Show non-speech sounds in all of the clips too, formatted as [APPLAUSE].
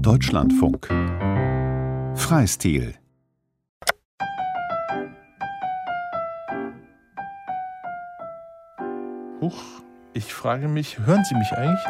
Deutschlandfunk Freistil Huch, ich frage mich, hören Sie mich eigentlich?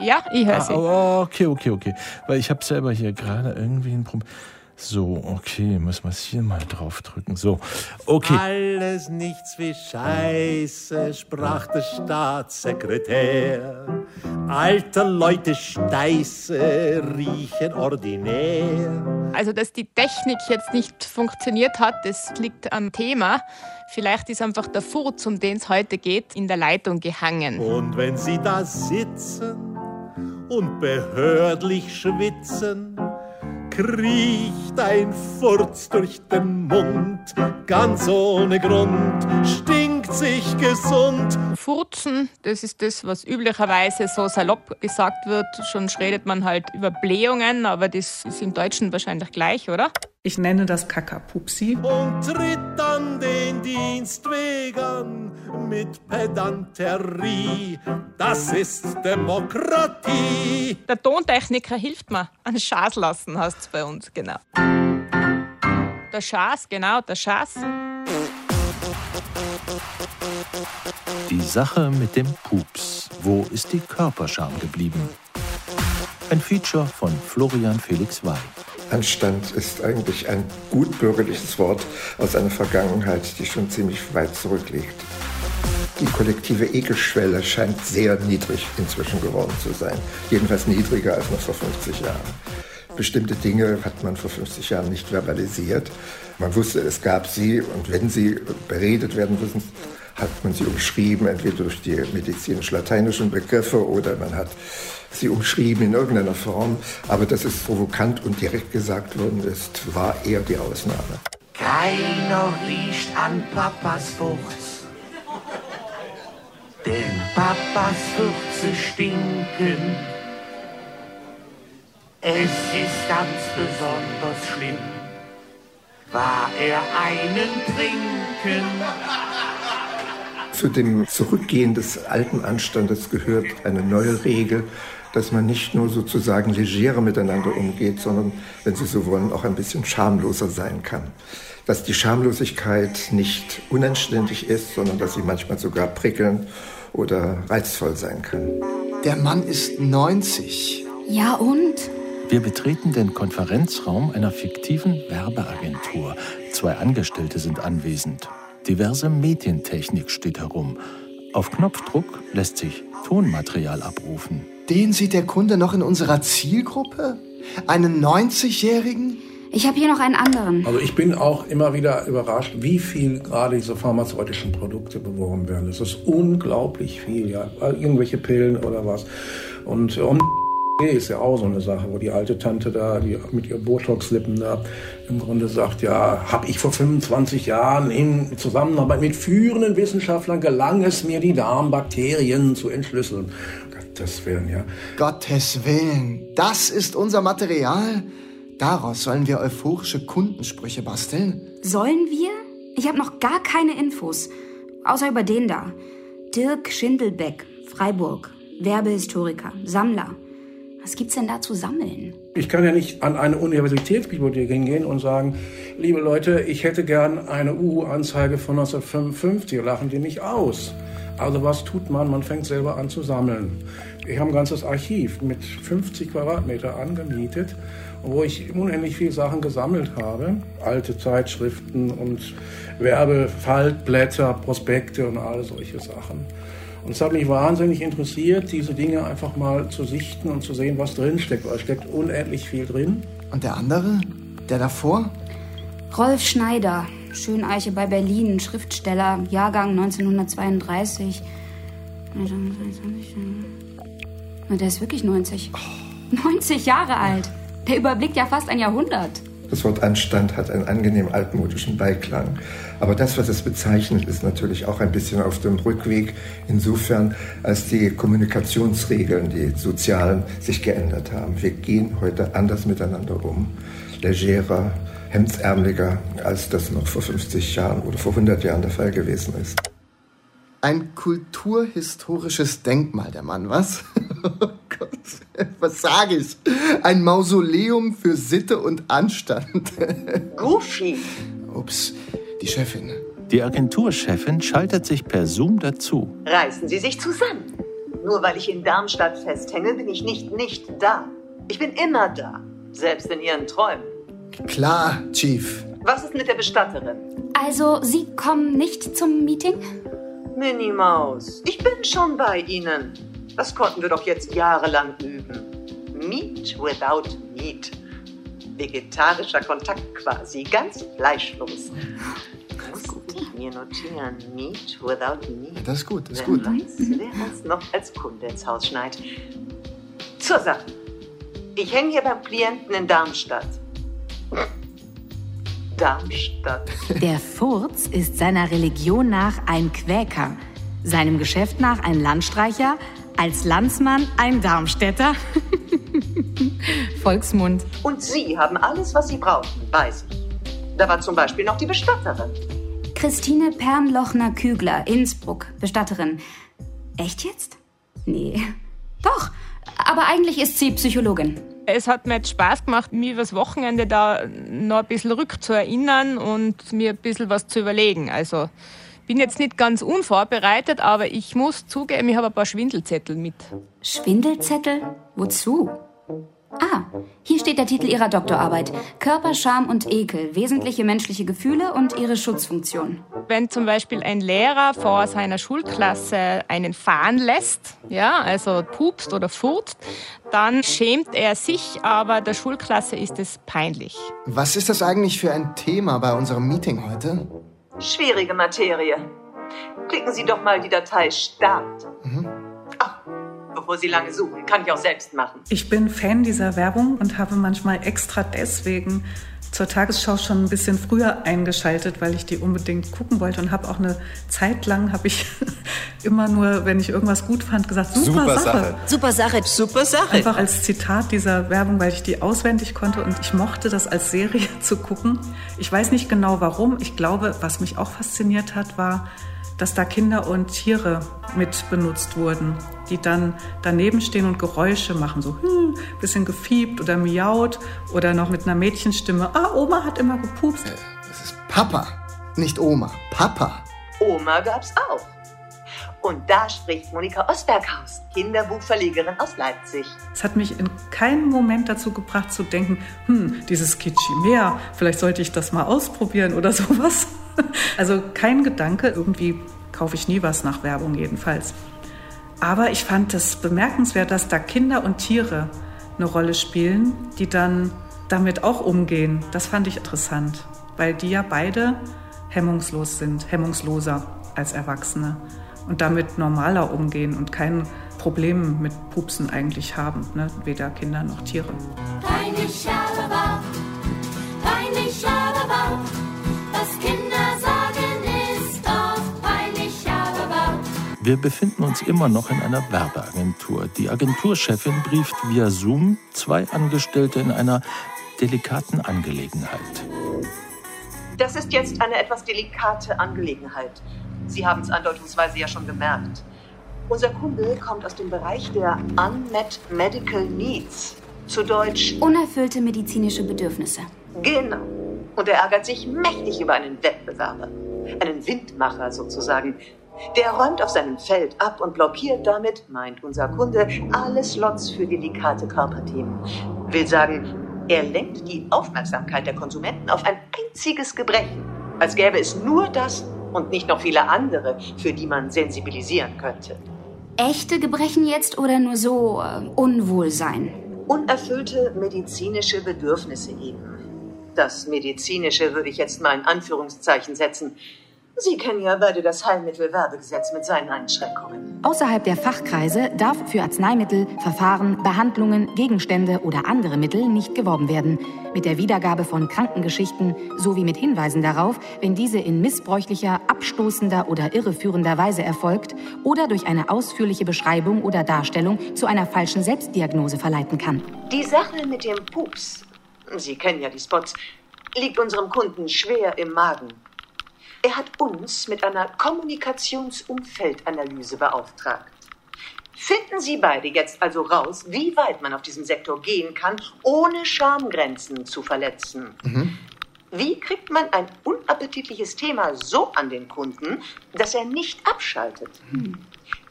Ja, ich höre Sie. Ah, okay, okay, okay. Weil ich habe selber hier gerade irgendwie ein Problem. So, okay, müssen wir es hier mal drauf drücken. So, okay. Alles nichts wie Scheiße, sprach der Staatssekretär. Alte Leute Steiße riechen ordinär. Also, dass die Technik jetzt nicht funktioniert hat, das liegt am Thema. Vielleicht ist einfach der Furz, um den es heute geht, in der Leitung gehangen. Und wenn sie da sitzen und behördlich schwitzen, kriecht ein Furz durch den Mund, ganz ohne Grund, stinkt sich gesund. Furzen, das ist das, was üblicherweise so salopp gesagt wird. Schon redet man halt über Blähungen, aber das ist im Deutschen wahrscheinlich gleich, oder? Ich nenne das Kakapupsi. Und tritt an den Dienstwegern mit Pedanterie. Das ist Demokratie. Der Tontechniker hilft mir. An Schaß lassen heißt es bei uns, genau. Der Schaß, genau, der Schaß. Die Sache mit dem Pups. Wo ist die Körperscham geblieben? Ein Feature von Florian Felix Wey. Anstand ist eigentlich ein gutbürgerliches Wort aus einer Vergangenheit, die schon ziemlich weit zurückliegt. Die kollektive Ekelschwelle scheint sehr niedrig inzwischen geworden zu sein. Jedenfalls niedriger als noch vor 50 Jahren. Bestimmte Dinge hat man vor 50 Jahren nicht verbalisiert. Man wusste, es gab sie und wenn sie beredet werden müssen, hat man sie umschrieben, entweder durch die medizinisch-lateinischen Begriffe oder man hat sie umschrieben in irgendeiner Form. Aber dass es provokant und direkt gesagt worden ist, war eher die Ausnahme. Keiner riecht an Papas Furz, denn Papas Furze stinken. Es ist ganz besonders schlimm, war er einen trinken. Zu dem Zurückgehen des alten Anstandes gehört eine neue Regel, dass man nicht nur sozusagen legerer miteinander umgeht, sondern, wenn Sie so wollen, auch ein bisschen schamloser sein kann. Dass die Schamlosigkeit nicht unanständig ist, sondern dass sie manchmal sogar prickelnd oder reizvoll sein kann. Der Mann ist 90. Ja und? Wir betreten den Konferenzraum einer fiktiven Werbeagentur. Zwei Angestellte sind anwesend. Diverse Medientechnik steht herum. Auf Knopfdruck lässt sich Tonmaterial abrufen. Den sieht der Kunde noch in unserer Zielgruppe? Einen 90-Jährigen? Ich habe hier noch einen anderen. Also ich bin auch immer wieder überrascht, wie viel gerade diese pharmazeutischen Produkte beworben werden. Das ist unglaublich viel, ja. Irgendwelche Pillen oder was. Und, und ist ja auch so eine Sache, wo die alte Tante da, die mit ihren Botox-Lippen da im Grunde sagt, ja, habe ich vor 25 Jahren in Zusammenarbeit mit führenden Wissenschaftlern gelang es mir, die Darmbakterien zu entschlüsseln. Gottes Willen, ja. Gottes Willen, das ist unser Material? Daraus sollen wir euphorische Kundensprüche basteln? Sollen wir? Ich habe noch gar keine Infos. Außer über den da. Dirk Schindelbeck, Freiburg. Werbehistoriker, Sammler. Was gibt's denn da zu sammeln? Ich kann ja nicht an eine Universitätsbibliothek hingehen und sagen, liebe Leute, ich hätte gern eine Uhu-Anzeige von 1955, lachen die mich aus. Also was tut man? Man fängt selber an zu sammeln. Ich habe ein ganzes Archiv mit 50 Quadratmeter angemietet, wo ich unendlich viele Sachen gesammelt habe. Alte Zeitschriften und Werbefaltblätter, Prospekte und all solche Sachen. Und es hat mich wahnsinnig interessiert, diese Dinge einfach mal zu sichten und zu sehen, was drin steckt, weil es steckt unendlich viel drin. Und der andere? Der davor? Rolf Schneider, Schöneiche bei Berlin, Schriftsteller, Jahrgang 1932. Na, der ist wirklich 90. 90 [LAUGHS] Jahre alt. Der überblickt ja fast ein Jahrhundert. Das Wort Anstand hat einen angenehm altmodischen Beiklang. Aber das, was es bezeichnet, ist natürlich auch ein bisschen auf dem Rückweg, insofern, als die Kommunikationsregeln, die sozialen, sich geändert haben. Wir gehen heute anders miteinander um, legerer, hemdsärmeliger, als das noch vor 50 Jahren oder vor 100 Jahren der Fall gewesen ist. Ein kulturhistorisches Denkmal, der Mann, was? [LAUGHS] oh Gott, was sage ich? Ein Mausoleum für Sitte und Anstand. [LAUGHS] Goofy. Ups, die Chefin. Die Agenturchefin schaltet sich per Zoom dazu. Reißen Sie sich zusammen. Nur weil ich in Darmstadt festhänge, bin ich nicht nicht da. Ich bin immer da, selbst in Ihren Träumen. Klar, Chief. Was ist mit der Bestatterin? Also, Sie kommen nicht zum Meeting? Minnie Maus, ich bin schon bei Ihnen. Das konnten wir doch jetzt jahrelang üben. Meat without meat. Vegetarischer Kontakt quasi, ganz fleischlos. Muss ich mir notieren. Meat without meat. Das ist gut, das ist Wer gut. weiß, wer uns noch als Kunde ins Haus schneit. Zur Sache. Ich hänge hier beim Klienten in Darmstadt. Darmstadt. Der Furz ist seiner Religion nach ein Quäker, seinem Geschäft nach ein Landstreicher, als Landsmann ein Darmstädter. [LAUGHS] Volksmund. Und Sie haben alles, was Sie brauchen, weiß ich. Da war zum Beispiel noch die Bestatterin. Christine Pernlochner-Kügler, Innsbruck, Bestatterin. Echt jetzt? Nee. Doch, aber eigentlich ist sie Psychologin. Es hat mir jetzt Spaß gemacht, mich übers Wochenende da noch ein bisschen rückzuerinnern und mir ein bisschen was zu überlegen. Also bin jetzt nicht ganz unvorbereitet, aber ich muss zugeben, ich habe ein paar Schwindelzettel mit. Schwindelzettel? Wozu? Ah, hier steht der Titel ihrer Doktorarbeit. Körper, Scham und Ekel, wesentliche menschliche Gefühle und ihre Schutzfunktion. Wenn zum Beispiel ein Lehrer vor seiner Schulklasse einen fahren lässt, ja, also pupst oder furzt, dann schämt er sich, aber der Schulklasse ist es peinlich. Was ist das eigentlich für ein Thema bei unserem Meeting heute? Schwierige Materie. Klicken Sie doch mal die Datei Start. Bevor Sie lange suchen, kann ich auch selbst machen. Ich bin Fan dieser Werbung und habe manchmal extra deswegen zur Tagesschau schon ein bisschen früher eingeschaltet, weil ich die unbedingt gucken wollte und habe auch eine Zeit lang habe ich [LAUGHS] immer nur, wenn ich irgendwas gut fand, gesagt super, Sache. Super Sache. Super Sache. Einfach als Zitat dieser Werbung, weil ich die auswendig konnte und ich mochte das als Serie [LAUGHS] zu gucken. Ich weiß nicht genau warum. Ich glaube, was mich auch fasziniert hat, war, dass da Kinder und Tiere mit benutzt wurden, die dann daneben stehen und Geräusche machen, so hm, bisschen gefiebt oder miaut oder noch mit einer Mädchenstimme. Ah, Oma hat immer gepupst. Das ist Papa, nicht Oma. Papa. Oma gab's auch. Und da spricht Monika Osberghaus, Kinderbuchverlegerin aus Leipzig. Es hat mich in keinem Moment dazu gebracht zu denken, hm, dieses Kitschi mehr, vielleicht sollte ich das mal ausprobieren oder sowas. [LAUGHS] Also kein Gedanke, irgendwie kaufe ich nie was nach Werbung jedenfalls. Aber ich fand es bemerkenswert, dass da Kinder und Tiere eine Rolle spielen, die dann damit auch umgehen. Das fand ich interessant, weil die ja beide hemmungslos sind, hemmungsloser als Erwachsene und damit normaler umgehen und kein Problem mit Pupsen eigentlich haben, ne? weder Kinder noch Tiere. Peinlich aber, peinlich aber, was Wir befinden uns immer noch in einer Werbeagentur. Die Agenturchefin brieft via Zoom zwei Angestellte in einer delikaten Angelegenheit. Das ist jetzt eine etwas delikate Angelegenheit. Sie haben es andeutungsweise ja schon gemerkt. Unser Kunde kommt aus dem Bereich der Unmet Medical Needs. Zu Deutsch Unerfüllte medizinische Bedürfnisse. Genau. Und er ärgert sich mächtig über einen Wettbewerber. Einen Windmacher sozusagen. Der räumt auf seinem Feld ab und blockiert damit, meint unser Kunde, alle Slots für delikate Körperthemen. Will sagen, er lenkt die Aufmerksamkeit der Konsumenten auf ein einziges Gebrechen. Als gäbe es nur das und nicht noch viele andere, für die man sensibilisieren könnte. Echte Gebrechen jetzt oder nur so äh, Unwohlsein? Unerfüllte medizinische Bedürfnisse eben. Das Medizinische würde ich jetzt mal in Anführungszeichen setzen. Sie kennen ja beide das Heilmittelwerbegesetz mit seinen Einschränkungen. Außerhalb der Fachkreise darf für Arzneimittel, Verfahren, Behandlungen, Gegenstände oder andere Mittel nicht geworben werden. Mit der Wiedergabe von Krankengeschichten sowie mit Hinweisen darauf, wenn diese in missbräuchlicher, abstoßender oder irreführender Weise erfolgt oder durch eine ausführliche Beschreibung oder Darstellung zu einer falschen Selbstdiagnose verleiten kann. Die Sache mit dem Pups, Sie kennen ja die Spots, liegt unserem Kunden schwer im Magen. Er hat uns mit einer Kommunikationsumfeldanalyse beauftragt. Finden Sie beide jetzt also raus, wie weit man auf diesem Sektor gehen kann, ohne Schamgrenzen zu verletzen. Wie kriegt man ein unappetitliches Thema so an den Kunden, dass er nicht abschaltet?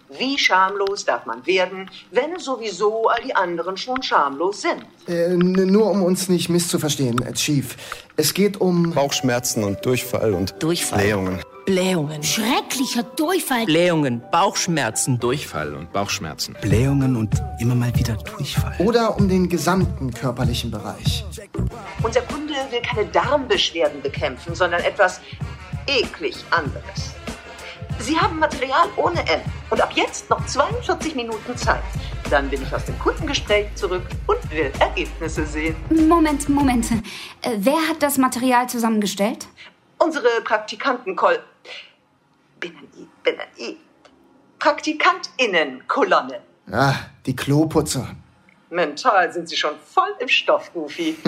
Wie schamlos darf man werden, wenn sowieso all die anderen schon schamlos sind? Äh, nur um uns nicht misszuverstehen, Chief. Es geht um Bauchschmerzen und Durchfall und Durchfall. Blähungen. Blähungen. Schrecklicher Durchfall. Blähungen, Bauchschmerzen, Durchfall und Bauchschmerzen. Blähungen und immer mal wieder Durchfall. oder um den gesamten körperlichen Bereich. Unser Kunde will keine Darmbeschwerden bekämpfen, sondern etwas eklig anderes. Sie haben Material ohne Ende und ab jetzt noch 42 Minuten Zeit. Dann bin ich aus dem Kundengespräch zurück und will Ergebnisse sehen. Moment, Moment. Äh, wer hat das Material zusammengestellt? Unsere Praktikantenkol... Binnen-I, Binnen-I. Praktikantinnenkolonne. Ah, die Kloputzer. Mental sind Sie schon voll im Stoff, Goofy. [LAUGHS]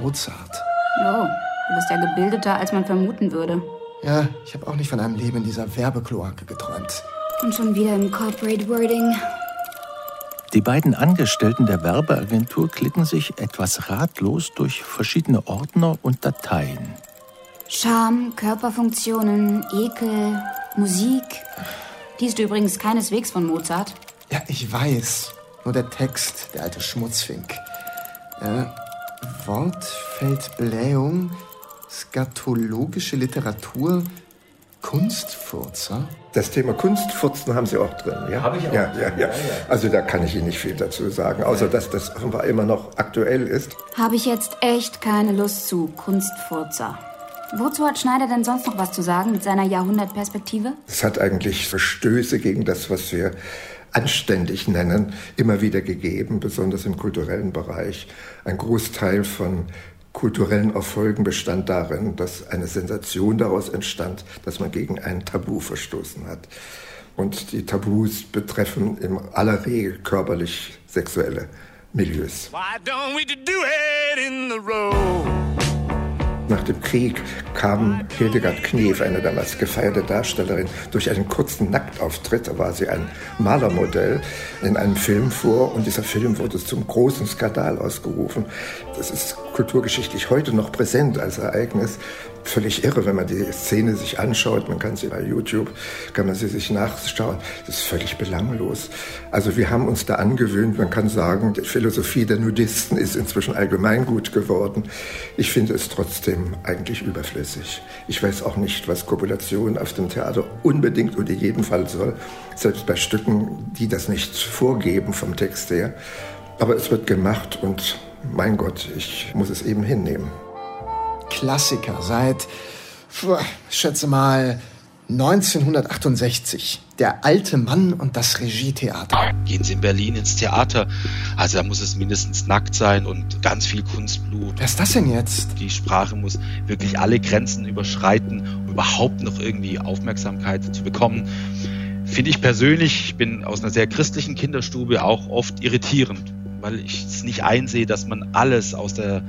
Mozart. Oh, du bist ja gebildeter, als man vermuten würde. Ja, ich habe auch nicht von einem Leben in dieser Werbekloake geträumt. Und schon wieder im Corporate Wording. Die beiden Angestellten der Werbeagentur klicken sich etwas ratlos durch verschiedene Ordner und Dateien. Charme, Körperfunktionen, Ekel, Musik. Die ist übrigens keineswegs von Mozart. Ja, ich weiß. Nur der Text, der alte Schmutzfink. Äh, Wortfeldblähung, skatologische Literatur, Kunstfurzer. Das Thema Kunstfurzen haben Sie auch drin, ja? Habe ich auch. Ja, ja, ja. Also da kann ich Ihnen nicht viel dazu sagen, außer dass das offenbar immer noch aktuell ist. Habe ich jetzt echt keine Lust zu. Kunstfurzer. Wozu hat Schneider denn sonst noch was zu sagen mit seiner Jahrhundertperspektive? Es hat eigentlich Verstöße gegen das, was wir anständig nennen, immer wieder gegeben, besonders im kulturellen Bereich. Ein Großteil von kulturellen Erfolgen bestand darin, dass eine Sensation daraus entstand, dass man gegen ein Tabu verstoßen hat. Und die Tabus betreffen in aller Regel körperlich sexuelle Milieus. Nach dem Krieg kam Hildegard Knef, eine damals gefeierte Darstellerin, durch einen kurzen Nacktauftritt, da war sie ein Malermodell, in einem Film vor und dieser Film wurde zum großen Skandal ausgerufen. Das ist kulturgeschichtlich heute noch präsent als Ereignis. Völlig irre, wenn man die Szene sich anschaut. Man kann sie bei YouTube, kann man sie sich nachschauen. Das ist völlig belanglos. Also wir haben uns da angewöhnt. Man kann sagen, die Philosophie der Nudisten ist inzwischen allgemeingut geworden. Ich finde es trotzdem eigentlich überflüssig. Ich weiß auch nicht, was Kopulation auf dem Theater unbedingt und in jedem Fall soll. Selbst bei Stücken, die das nicht vorgeben vom Text her. Aber es wird gemacht und mein Gott, ich muss es eben hinnehmen. Klassiker seit, puh, ich schätze mal, 1968. Der alte Mann und das Regietheater. Gehen Sie in Berlin ins Theater, also da muss es mindestens nackt sein und ganz viel Kunstblut. Wer ist das denn jetzt? Die Sprache muss wirklich alle Grenzen überschreiten, um überhaupt noch irgendwie Aufmerksamkeit zu bekommen. Finde ich persönlich, ich bin aus einer sehr christlichen Kinderstube auch oft irritierend, weil ich es nicht einsehe, dass man alles aus der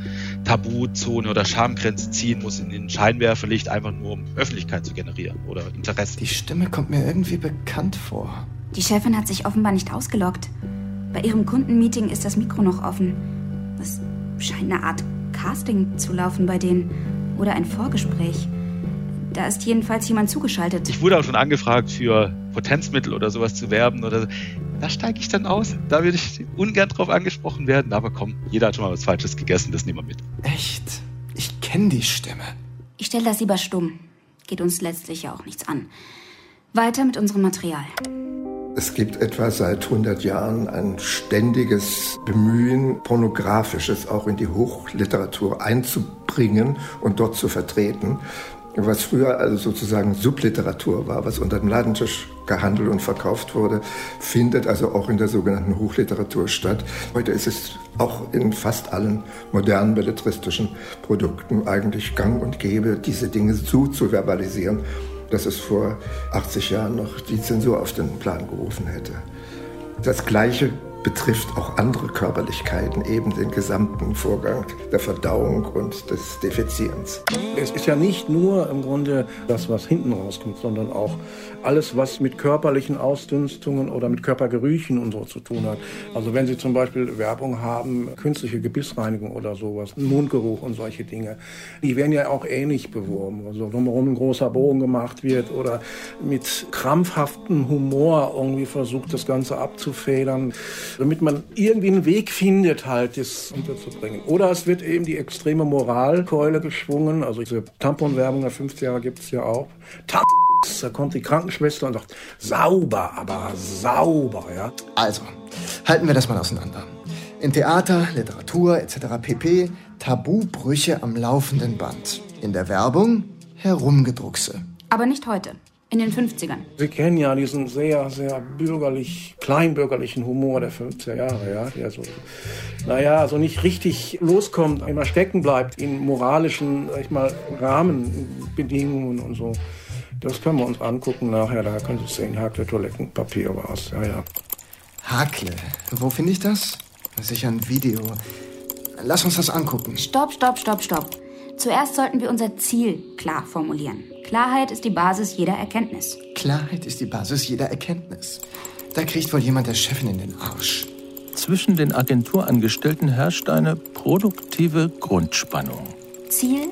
Tabuzone oder Schamgrenze ziehen muss in den Scheinwerferlicht, einfach nur um Öffentlichkeit zu generieren oder Interesse. Die Stimme kommt mir irgendwie bekannt vor. Die Chefin hat sich offenbar nicht ausgeloggt. Bei ihrem Kundenmeeting ist das Mikro noch offen. Es scheint eine Art Casting zu laufen bei denen. Oder ein Vorgespräch. Da ist jedenfalls jemand zugeschaltet. Ich wurde auch schon angefragt, für Potenzmittel oder sowas zu werben oder so. Da steige ich dann aus. Da würde ich ungern drauf angesprochen werden. Aber komm, jeder hat schon mal was Falsches gegessen, das nehmen wir mit. Echt? Ich kenne die Stimme. Ich stelle das lieber stumm. Geht uns letztlich ja auch nichts an. Weiter mit unserem Material. Es gibt etwa seit 100 Jahren ein ständiges Bemühen, pornografisches auch in die Hochliteratur einzubringen und dort zu vertreten. Was früher also sozusagen Subliteratur war, was unter dem Ladentisch gehandelt und verkauft wurde, findet also auch in der sogenannten Hochliteratur statt. Heute ist es auch in fast allen modernen belletristischen Produkten eigentlich gang und gäbe, diese Dinge so zu verbalisieren, dass es vor 80 Jahren noch die Zensur auf den Plan gerufen hätte. Das Gleiche betrifft auch andere Körperlichkeiten, eben den gesamten Vorgang der Verdauung und des Defizierens. Es ist ja nicht nur im Grunde das, was hinten rauskommt, sondern auch alles, was mit körperlichen Ausdünstungen oder mit Körpergerüchen und so zu tun hat. Also wenn Sie zum Beispiel Werbung haben, künstliche Gebissreinigung oder sowas, Mundgeruch und solche Dinge, die werden ja auch ähnlich beworben. Also drumherum ein großer Bogen gemacht wird oder mit krampfhaftem Humor irgendwie versucht, das Ganze abzufedern damit man irgendwie einen Weg findet, halt das unterzubringen. Oder es wird eben die extreme Moralkeule geschwungen. Also diese Tamponwerbung der 50 Jahre gibt es ja auch. Tampons, da kommt die Krankenschwester und sagt, sauber, aber sauber, ja. Also, halten wir das mal auseinander. In Theater, Literatur etc. pp. Tabubrüche am laufenden Band. In der Werbung Herumgedruckse. Aber nicht heute. In den 50ern. Sie kennen ja diesen sehr, sehr bürgerlich, kleinbürgerlichen Humor der 50er Jahre, ja, der so, naja, so nicht richtig loskommt, immer stecken bleibt in moralischen, sag ich mal, Rahmenbedingungen und so. Das können wir uns angucken nachher, da können Sie sehen, Hakle Toilettenpapier war es, ja, ja. Hakle. Wo finde ich das? Sicher ein Video. Lass uns das angucken. Stopp, stopp, stopp, stopp. Zuerst sollten wir unser Ziel klar formulieren. Klarheit ist die Basis jeder Erkenntnis. Klarheit ist die Basis jeder Erkenntnis. Da kriegt wohl jemand der Chefin in den Arsch. Zwischen den Agenturangestellten herrscht eine produktive Grundspannung. Ziel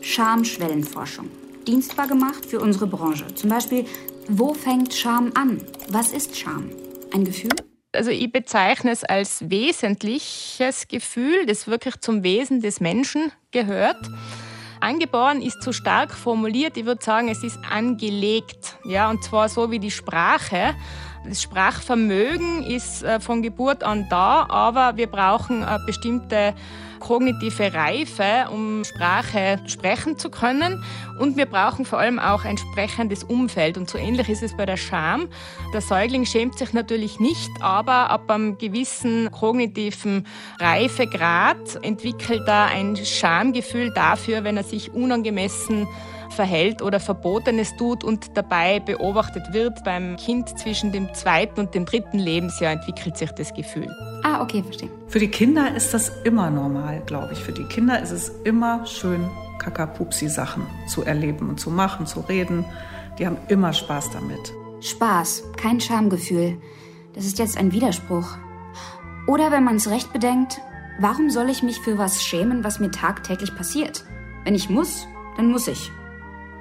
Schamschwellenforschung. Dienstbar gemacht für unsere Branche. Zum Beispiel, wo fängt Scham an? Was ist Scham? Ein Gefühl? Also ich bezeichne es als wesentliches Gefühl, das wirklich zum Wesen des Menschen gehört. Angeboren ist zu stark formuliert. Ich würde sagen, es ist angelegt. Ja, und zwar so wie die Sprache. Das Sprachvermögen ist äh, von Geburt an da, aber wir brauchen eine bestimmte kognitive Reife, um Sprache sprechen zu können. Und wir brauchen vor allem auch ein entsprechendes Umfeld. Und so ähnlich ist es bei der Scham. Der Säugling schämt sich natürlich nicht, aber ab einem gewissen kognitiven Reifegrad entwickelt er ein Schamgefühl dafür, wenn er sich unangemessen verhält oder Verbotenes tut und dabei beobachtet wird. Beim Kind zwischen dem zweiten und dem dritten Lebensjahr entwickelt sich das Gefühl. Ah, okay, verstehe. Für die Kinder ist das immer normal, glaube ich. Für die Kinder ist es immer schön, Kakapupsi-Sachen zu erleben und zu machen, zu reden. Die haben immer Spaß damit. Spaß, kein Schamgefühl. Das ist jetzt ein Widerspruch. Oder wenn man es recht bedenkt, warum soll ich mich für was schämen, was mir tagtäglich passiert? Wenn ich muss, dann muss ich.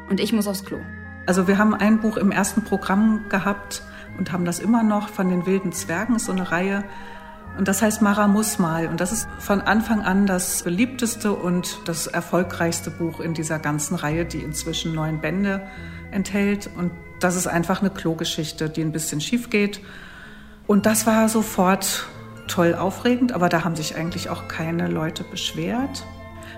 Und ich muss aufs Klo. Also wir haben ein Buch im ersten Programm gehabt und haben das immer noch von den wilden Zwergen, ist so eine Reihe. Und das heißt Mara muss mal. Und das ist von Anfang an das beliebteste und das erfolgreichste Buch in dieser ganzen Reihe, die inzwischen neun Bände enthält. Und das ist einfach eine Klogeschichte, die ein bisschen schief geht. Und das war sofort toll aufregend, aber da haben sich eigentlich auch keine Leute beschwert.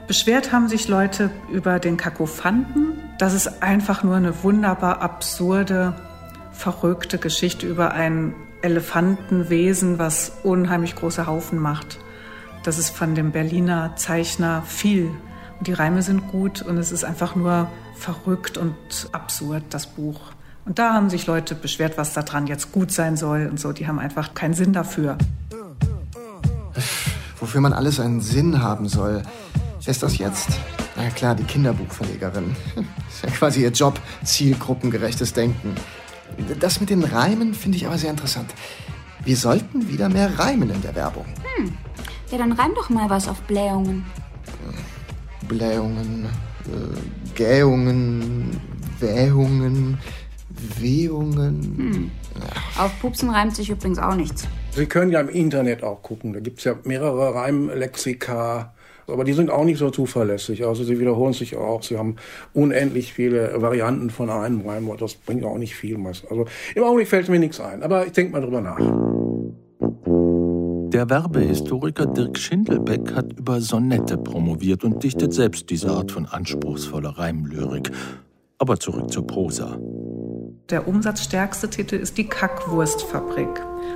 Beschwert haben sich Leute über den Kakophanten. Das ist einfach nur eine wunderbar absurde, verrückte Geschichte über ein Elefantenwesen, was unheimlich große Haufen macht. Das ist von dem Berliner Zeichner viel. Und die Reime sind gut und es ist einfach nur verrückt und absurd, das Buch. Und da haben sich Leute beschwert, was daran jetzt gut sein soll und so. Die haben einfach keinen Sinn dafür. Wofür man alles einen Sinn haben soll. Wer ist das jetzt? Na klar, die Kinderbuchverlegerin. [LAUGHS] Ist ja quasi ihr Job, zielgruppengerechtes Denken. Das mit den Reimen finde ich aber sehr interessant. Wir sollten wieder mehr reimen in der Werbung. Hm. Ja, dann reim doch mal was auf Blähungen. Blähungen, äh, Gähungen, Wähungen, Wehungen. Hm. Auf Pupsen reimt sich übrigens auch nichts. Sie können ja im Internet auch gucken. Da gibt es ja mehrere Reimlexika. Aber die sind auch nicht so zuverlässig. Also sie wiederholen sich auch. Sie haben unendlich viele Varianten von einem Reimwort. Das bringt auch nicht viel. Also im Augenblick fällt mir nichts ein. Aber ich denke mal drüber nach. Der Werbehistoriker Dirk Schindelbeck hat über Sonette promoviert und dichtet selbst diese Art von anspruchsvoller Reimlyrik. Aber zurück zur Prosa. Der umsatzstärkste Titel ist die Kackwurstfabrik.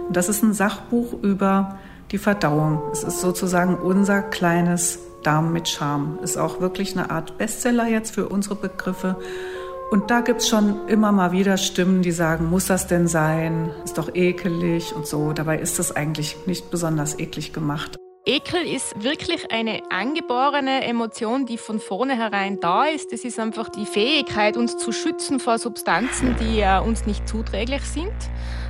Und das ist ein Sachbuch über die Verdauung. Es ist sozusagen unser kleines Darm mit Charme. Ist auch wirklich eine Art Bestseller jetzt für unsere Begriffe. Und da gibt es schon immer mal wieder Stimmen, die sagen, muss das denn sein? Ist doch ekelig und so. Dabei ist das eigentlich nicht besonders eklig gemacht. Ekel ist wirklich eine angeborene Emotion, die von vornherein da ist. Das ist einfach die Fähigkeit, uns zu schützen vor Substanzen, die äh, uns nicht zuträglich sind.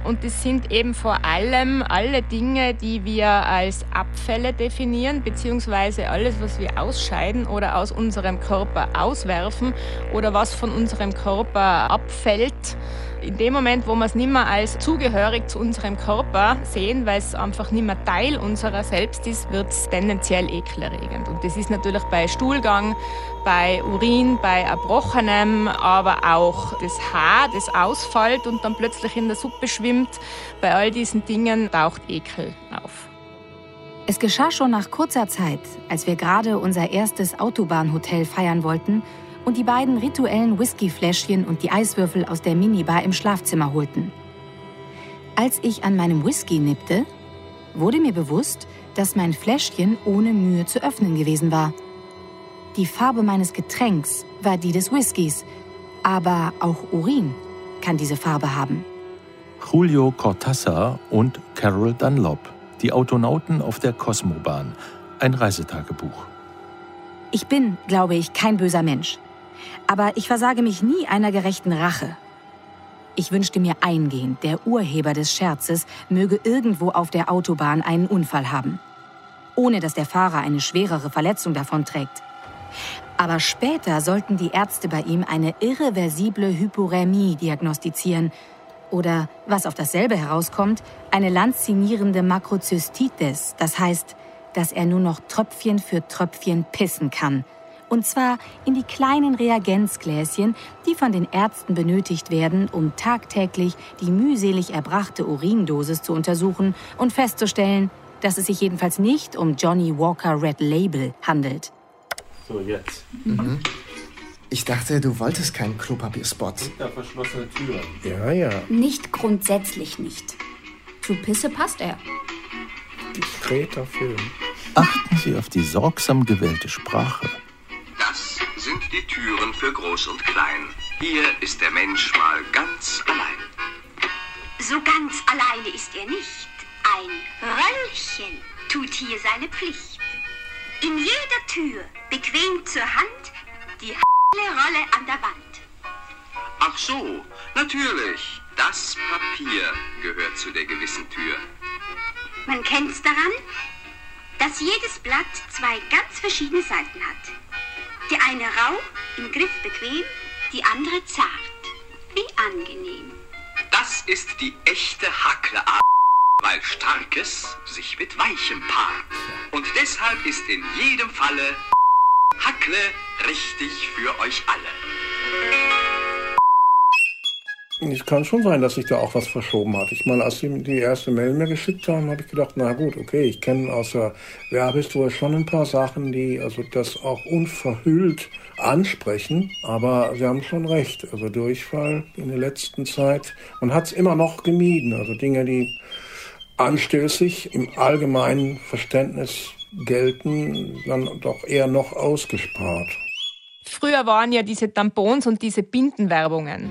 Und das sind eben vor allem alle Dinge, die wir als Abfälle definieren, beziehungsweise alles, was wir ausscheiden oder aus unserem Körper auswerfen oder was von unserem Körper abfällt. In dem Moment, wo wir es nicht mehr als zugehörig zu unserem Körper sehen, weil es einfach nicht mehr Teil unserer selbst ist, wird es tendenziell ekelerregend. Und das ist natürlich bei Stuhlgang, bei Urin, bei Erbrochenem, aber auch das Haar, das ausfällt und dann plötzlich in der Suppe schwimmt. Bei all diesen Dingen taucht Ekel auf. Es geschah schon nach kurzer Zeit, als wir gerade unser erstes Autobahnhotel feiern wollten und die beiden rituellen Whiskyfläschchen und die Eiswürfel aus der Minibar im Schlafzimmer holten. Als ich an meinem Whisky nippte, wurde mir bewusst, dass mein Fläschchen ohne Mühe zu öffnen gewesen war. Die Farbe meines Getränks war die des Whiskys, aber auch Urin kann diese Farbe haben. Julio Cortázar und Carol Dunlop, die Autonauten auf der Kosmobahn, ein Reisetagebuch. Ich bin, glaube ich, kein böser Mensch. Aber ich versage mich nie einer gerechten Rache. Ich wünschte mir eingehend, der Urheber des Scherzes möge irgendwo auf der Autobahn einen Unfall haben. Ohne dass der Fahrer eine schwerere Verletzung davonträgt. Aber später sollten die Ärzte bei ihm eine irreversible Hyporämie diagnostizieren. Oder, was auf dasselbe herauskommt, eine lanzinierende Makrozystitis. Das heißt, dass er nur noch Tröpfchen für Tröpfchen pissen kann. Und zwar in die kleinen Reagenzgläschen, die von den Ärzten benötigt werden, um tagtäglich die mühselig erbrachte Urindosis zu untersuchen und festzustellen, dass es sich jedenfalls nicht um Johnny Walker Red Label handelt. So, jetzt. Mhm. Ich dachte, du wolltest keinen Klopapierspot. Da verschlossene Tür. Ja, ja. Nicht grundsätzlich nicht. Zu Pisse passt er. Diskreter Film. Achten Sie auf die sorgsam gewählte Sprache. Das sind die Türen für Groß und Klein. Hier ist der Mensch mal ganz allein. So ganz alleine ist er nicht. Ein Röllchen tut hier seine Pflicht. In jeder Tür, bequem zur Hand, die Rolle an der Wand. Ach so, natürlich. Das Papier gehört zu der gewissen Tür. Man kennt's daran, dass jedes Blatt zwei ganz verschiedene Seiten hat. Die eine rau, im Griff bequem, die andere zart. Wie angenehm. Das ist die echte Hackleart, weil Starkes sich mit Weichem paart. Und deshalb ist in jedem Falle Hackle richtig für euch alle. Es kann schon sein, dass sich da auch was verschoben hat. Ich meine, als sie die erste Mail mir geschickt haben, habe ich gedacht, na gut, okay, ich kenne aus der schon ein paar Sachen, die also das auch unverhüllt ansprechen. Aber sie haben schon recht. Also Durchfall in der letzten Zeit, man hat es immer noch gemieden. Also Dinge, die anstößig im allgemeinen Verständnis gelten, dann doch eher noch ausgespart. Früher waren ja diese Tampons und diese Bindenwerbungen.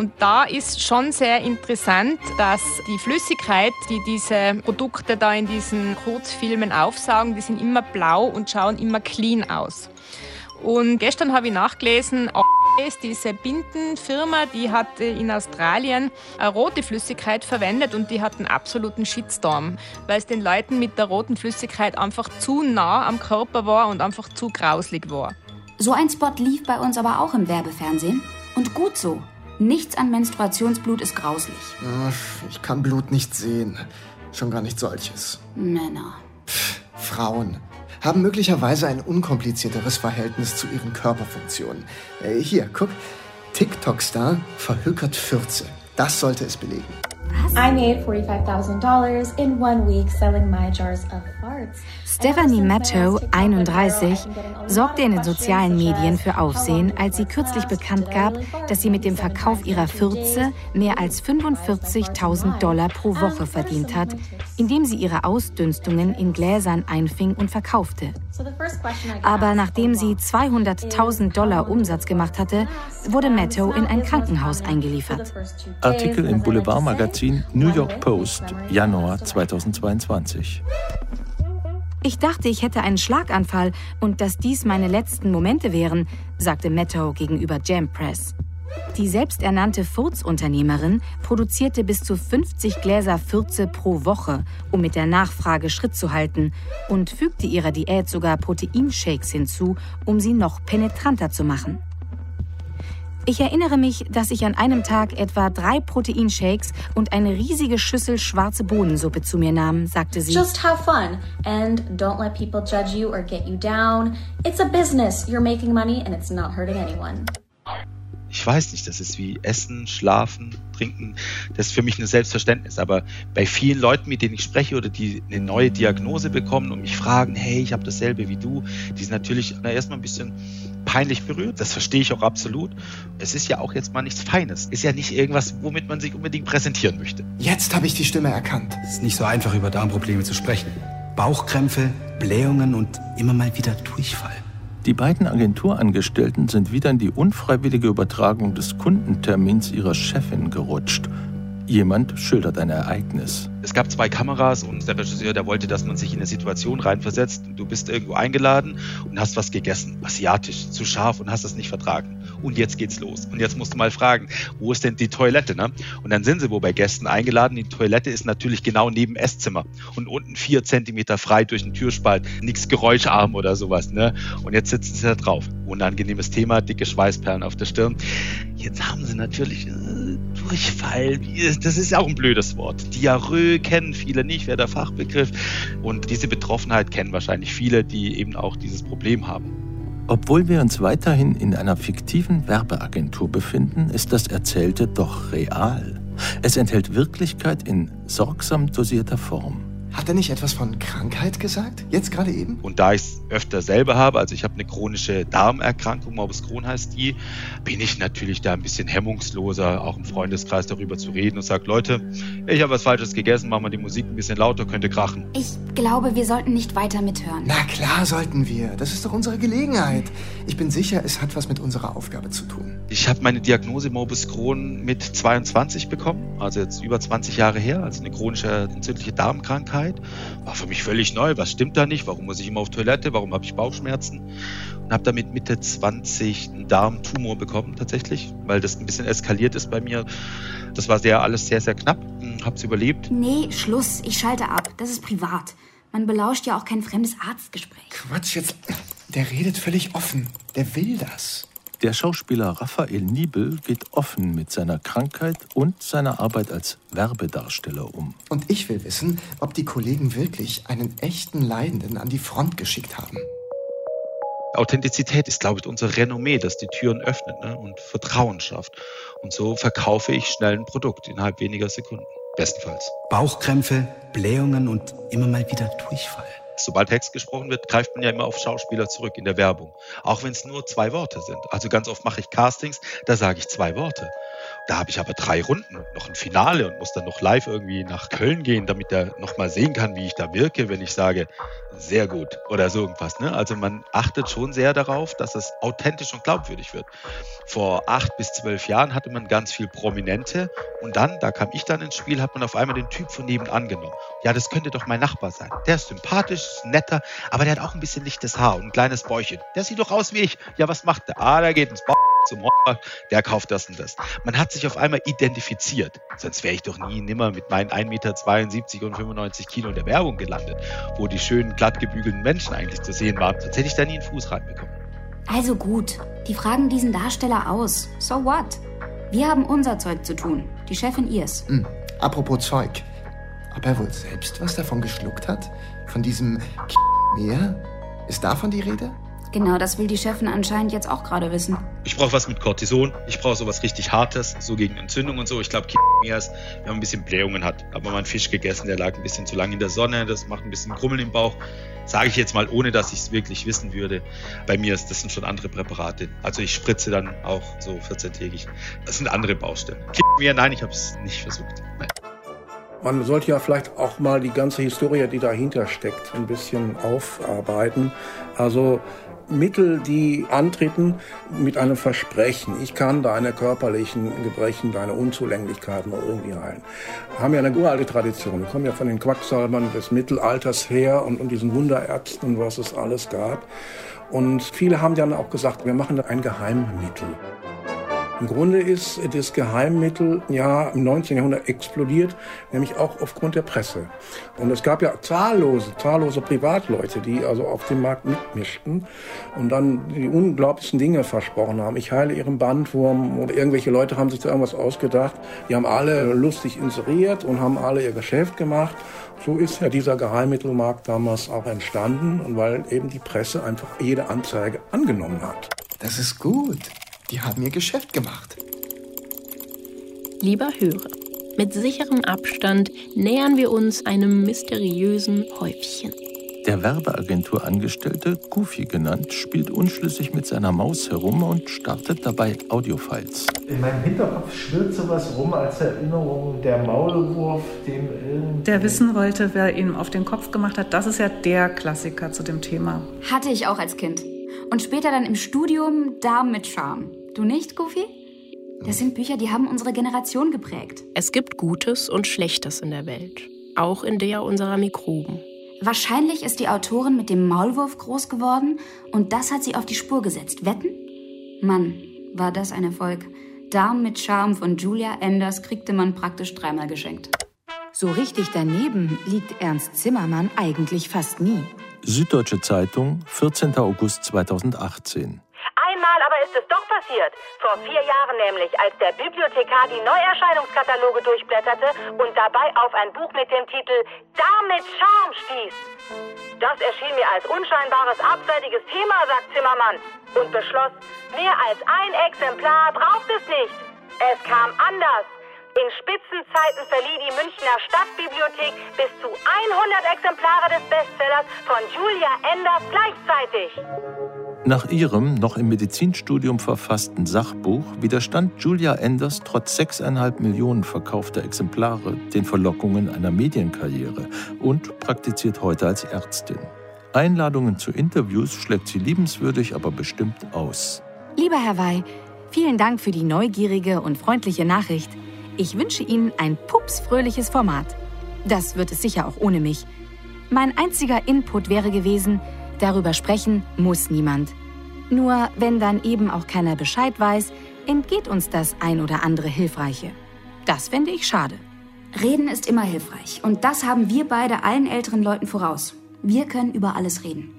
Und da ist schon sehr interessant, dass die Flüssigkeit, die diese Produkte da in diesen Kurzfilmen aufsaugen, die sind immer blau und schauen immer clean aus. Und gestern habe ich nachgelesen, diese Bindenfirma, die hat in Australien eine rote Flüssigkeit verwendet und die hat einen absoluten Shitstorm, weil es den Leuten mit der roten Flüssigkeit einfach zu nah am Körper war und einfach zu grauslig war. So ein Spot lief bei uns aber auch im Werbefernsehen. Und gut so. Nichts an Menstruationsblut ist grauslich. Ach, Ich kann Blut nicht sehen. Schon gar nicht solches. Männer. Frauen haben möglicherweise ein unkomplizierteres Verhältnis zu ihren Körperfunktionen. Äh, hier, guck. TikTok-Star verhökert Fürze. Das sollte es belegen. I made $45,000 in one week selling my jars of. Stephanie Matto, 31, sorgte in den sozialen Medien für Aufsehen, als sie kürzlich bekannt gab, dass sie mit dem Verkauf ihrer Fürze mehr als 45.000 Dollar pro Woche verdient hat, indem sie ihre Ausdünstungen in Gläsern einfing und verkaufte. Aber nachdem sie 200.000 Dollar Umsatz gemacht hatte, wurde Matto in ein Krankenhaus eingeliefert. Artikel im Boulevardmagazin New York Post, Januar 2022. Ich dachte, ich hätte einen Schlaganfall und dass dies meine letzten Momente wären, sagte Matto gegenüber Jam Press. Die selbsternannte Furzunternehmerin produzierte bis zu 50 Gläser Fürze pro Woche, um mit der Nachfrage Schritt zu halten und fügte ihrer Diät sogar Proteinshakes hinzu, um sie noch penetranter zu machen. Ich erinnere mich, dass ich an einem Tag etwa drei Proteinshakes und eine riesige Schüssel schwarze Bohnensuppe zu mir nahm, sagte sie. Just have fun and don't let people judge you or get you down. It's a business. You're making money and it's not hurting anyone. Ich weiß nicht, das ist wie Essen, Schlafen, Trinken. Das ist für mich ein Selbstverständnis. Aber bei vielen Leuten, mit denen ich spreche oder die eine neue Diagnose bekommen und mich fragen, hey, ich habe dasselbe wie du, die sind natürlich na, erstmal ein bisschen peinlich berührt. Das verstehe ich auch absolut. Es ist ja auch jetzt mal nichts Feines. Ist ja nicht irgendwas, womit man sich unbedingt präsentieren möchte. Jetzt habe ich die Stimme erkannt. Es ist nicht so einfach, über Darmprobleme zu sprechen. Bauchkrämpfe, Blähungen und immer mal wieder Durchfall. Die beiden Agenturangestellten sind wieder in die unfreiwillige Übertragung des Kundentermins ihrer Chefin gerutscht. Jemand schildert ein Ereignis. Es gab zwei Kameras und der Regisseur, der wollte, dass man sich in eine Situation reinversetzt. Du bist irgendwo eingeladen und hast was gegessen, asiatisch, zu scharf und hast das nicht vertragen. Und jetzt geht's los. Und jetzt musst du mal fragen, wo ist denn die Toilette? Ne? Und dann sind sie wo bei Gästen eingeladen. Die Toilette ist natürlich genau neben Esszimmer und unten vier Zentimeter frei durch den Türspalt. Nichts geräuscharm oder sowas. Ne? Und jetzt sitzen sie da drauf. Unangenehmes Thema, dicke Schweißperlen auf der Stirn. Jetzt haben sie natürlich äh, Durchfall. Das ist ja auch ein blödes Wort. Diarrhoe kennen viele nicht, wäre der Fachbegriff. Und diese Betroffenheit kennen wahrscheinlich viele, die eben auch dieses Problem haben. Obwohl wir uns weiterhin in einer fiktiven Werbeagentur befinden, ist das Erzählte doch real. Es enthält Wirklichkeit in sorgsam dosierter Form. Hat er nicht etwas von Krankheit gesagt? Jetzt gerade eben? Und da ich es öfter selber habe, also ich habe eine chronische Darmerkrankung, Morbus Crohn heißt die, bin ich natürlich da ein bisschen hemmungsloser, auch im Freundeskreis darüber zu reden und sage, Leute, ich habe was Falsches gegessen, machen wir die Musik ein bisschen lauter, könnte krachen. Ich glaube, wir sollten nicht weiter mithören. Na klar sollten wir. Das ist doch unsere Gelegenheit. Ich bin sicher, es hat was mit unserer Aufgabe zu tun. Ich habe meine Diagnose Morbus Crohn mit 22 bekommen, also jetzt über 20 Jahre her, also eine chronische entzündliche Darmkrankheit. War für mich völlig neu. Was stimmt da nicht? Warum muss ich immer auf Toilette? Warum habe ich Bauchschmerzen? Und habe damit Mitte 20 einen Darmtumor bekommen tatsächlich, weil das ein bisschen eskaliert ist bei mir. Das war sehr alles sehr, sehr knapp. Hab's überlebt. Nee, Schluss. Ich schalte ab. Das ist privat. Man belauscht ja auch kein fremdes Arztgespräch. Quatsch, jetzt. Der redet völlig offen. Der will das. Der Schauspieler Raphael Niebel geht offen mit seiner Krankheit und seiner Arbeit als Werbedarsteller um. Und ich will wissen, ob die Kollegen wirklich einen echten Leidenden an die Front geschickt haben. Authentizität ist, glaube ich, unser Renommee, das die Türen öffnet ne? und Vertrauen schafft. Und so verkaufe ich schnell ein Produkt innerhalb weniger Sekunden. Bestenfalls. Bauchkrämpfe, Blähungen und immer mal wieder Durchfall. Sobald Text gesprochen wird, greift man ja immer auf Schauspieler zurück in der Werbung. Auch wenn es nur zwei Worte sind. Also ganz oft mache ich Castings, da sage ich zwei Worte. Da habe ich aber drei Runden und noch ein Finale und muss dann noch live irgendwie nach Köln gehen, damit er noch mal sehen kann, wie ich da wirke, wenn ich sage, sehr gut oder so irgendwas. Ne? Also man achtet schon sehr darauf, dass es authentisch und glaubwürdig wird. Vor acht bis zwölf Jahren hatte man ganz viel Prominente und dann, da kam ich dann ins Spiel, hat man auf einmal den Typ von nebenan genommen. Ja, das könnte doch mein Nachbar sein. Der ist sympathisch, netter, aber der hat auch ein bisschen lichtes Haar und ein kleines Bäuchchen. Der sieht doch aus wie ich. Ja, was macht der? Ah, der geht ins Bauch zum Horror, der kauft das und das. Man hat sich auf einmal identifiziert. Sonst wäre ich doch nie nimmer mit meinen 1,72 Meter und 95 Kilo in der Werbung gelandet, wo die schönen, glatt gebügelten Menschen eigentlich zu sehen waren. Sonst hätte ich da nie einen Fuß reinbekommen. Also gut, die fragen diesen Darsteller aus. So what? Wir haben unser Zeug zu tun. Die Chefin ihrs. Hm. Apropos Zeug. Ob er wohl selbst was davon geschluckt hat? Von diesem Meer? Ist davon die Rede? Genau, das will die Chefin anscheinend jetzt auch gerade wissen. Ich brauche was mit Cortison. Ich brauche sowas richtig Hartes, so gegen Entzündung und so. Ich glaube, Mias, wenn man ein bisschen Blähungen hat, hat man mal einen Fisch gegessen, der lag ein bisschen zu lange in der Sonne, das macht ein bisschen Grummeln im Bauch. Sage ich jetzt mal, ohne dass ich es wirklich wissen würde. Bei mir ist das sind schon andere Präparate. Also ich spritze dann auch so 14-tägig. Das sind andere Baustellen. Mir, nein, ich habe es nicht versucht. Nein. Man sollte ja vielleicht auch mal die ganze Historie, die dahinter steckt, ein bisschen aufarbeiten. Also Mittel, die antreten mit einem Versprechen, ich kann deine körperlichen Gebrechen, deine Unzulänglichkeiten irgendwie heilen. Wir haben ja eine uralte Tradition. Wir kommen ja von den Quacksalbern des Mittelalters her und, und diesen Wunderärzten, was es alles gab. Und viele haben dann auch gesagt, wir machen ein Geheimmittel. Im Grunde ist das Geheimmittel ja im 19. Jahrhundert explodiert, nämlich auch aufgrund der Presse. Und es gab ja zahllose, zahllose Privatleute, die also auf dem Markt mitmischten und dann die unglaublichsten Dinge versprochen haben. Ich heile ihren Bandwurm oder irgendwelche Leute haben sich da irgendwas ausgedacht. Die haben alle lustig inseriert und haben alle ihr Geschäft gemacht. So ist ja dieser Geheimmittelmarkt damals auch entstanden, weil eben die Presse einfach jede Anzeige angenommen hat. Das ist gut. Die haben ihr Geschäft gemacht. Lieber Hörer, mit sicherem Abstand nähern wir uns einem mysteriösen Häufchen. Der Werbeagenturangestellte, Goofy genannt, spielt unschlüssig mit seiner Maus herum und startet dabei Audiofiles. In meinem Hinterkopf schwirrt sowas rum als Erinnerung, der Maulwurf, dem. Der wissen wollte, wer ihn auf den Kopf gemacht hat, das ist ja der Klassiker zu dem Thema. Hatte ich auch als Kind. Und später dann im Studium Damen mit Charme. Du nicht, Goofy? Das sind Bücher, die haben unsere Generation geprägt. Es gibt Gutes und Schlechtes in der Welt. Auch in der unserer Mikroben. Wahrscheinlich ist die Autorin mit dem Maulwurf groß geworden und das hat sie auf die Spur gesetzt. Wetten? Mann, war das ein Erfolg. Damen mit Charme von Julia Enders kriegte man praktisch dreimal geschenkt. So richtig daneben liegt Ernst Zimmermann eigentlich fast nie. Süddeutsche Zeitung, 14. August 2018. Ist es doch passiert. Vor vier Jahren nämlich, als der Bibliothekar die Neuerscheinungskataloge durchblätterte und dabei auf ein Buch mit dem Titel Damit Charme stieß. Das erschien mir als unscheinbares, abseitiges Thema, sagt Zimmermann, und beschloss, mehr als ein Exemplar braucht es nicht. Es kam anders. In Spitzenzeiten verlieh die Münchner Stadtbibliothek bis zu 100 Exemplare des Bestsellers von Julia Enders gleichzeitig. Nach ihrem noch im Medizinstudium verfassten Sachbuch widerstand Julia Enders trotz 6,5 Millionen verkaufter Exemplare den Verlockungen einer Medienkarriere und praktiziert heute als Ärztin. Einladungen zu Interviews schlägt sie liebenswürdig, aber bestimmt aus. Lieber Herr Wey, vielen Dank für die neugierige und freundliche Nachricht. Ich wünsche Ihnen ein pupsfröhliches Format. Das wird es sicher auch ohne mich. Mein einziger Input wäre gewesen, darüber sprechen muss niemand. Nur wenn dann eben auch keiner Bescheid weiß, entgeht uns das ein oder andere Hilfreiche. Das fände ich schade. Reden ist immer hilfreich. Und das haben wir beide allen älteren Leuten voraus. Wir können über alles reden.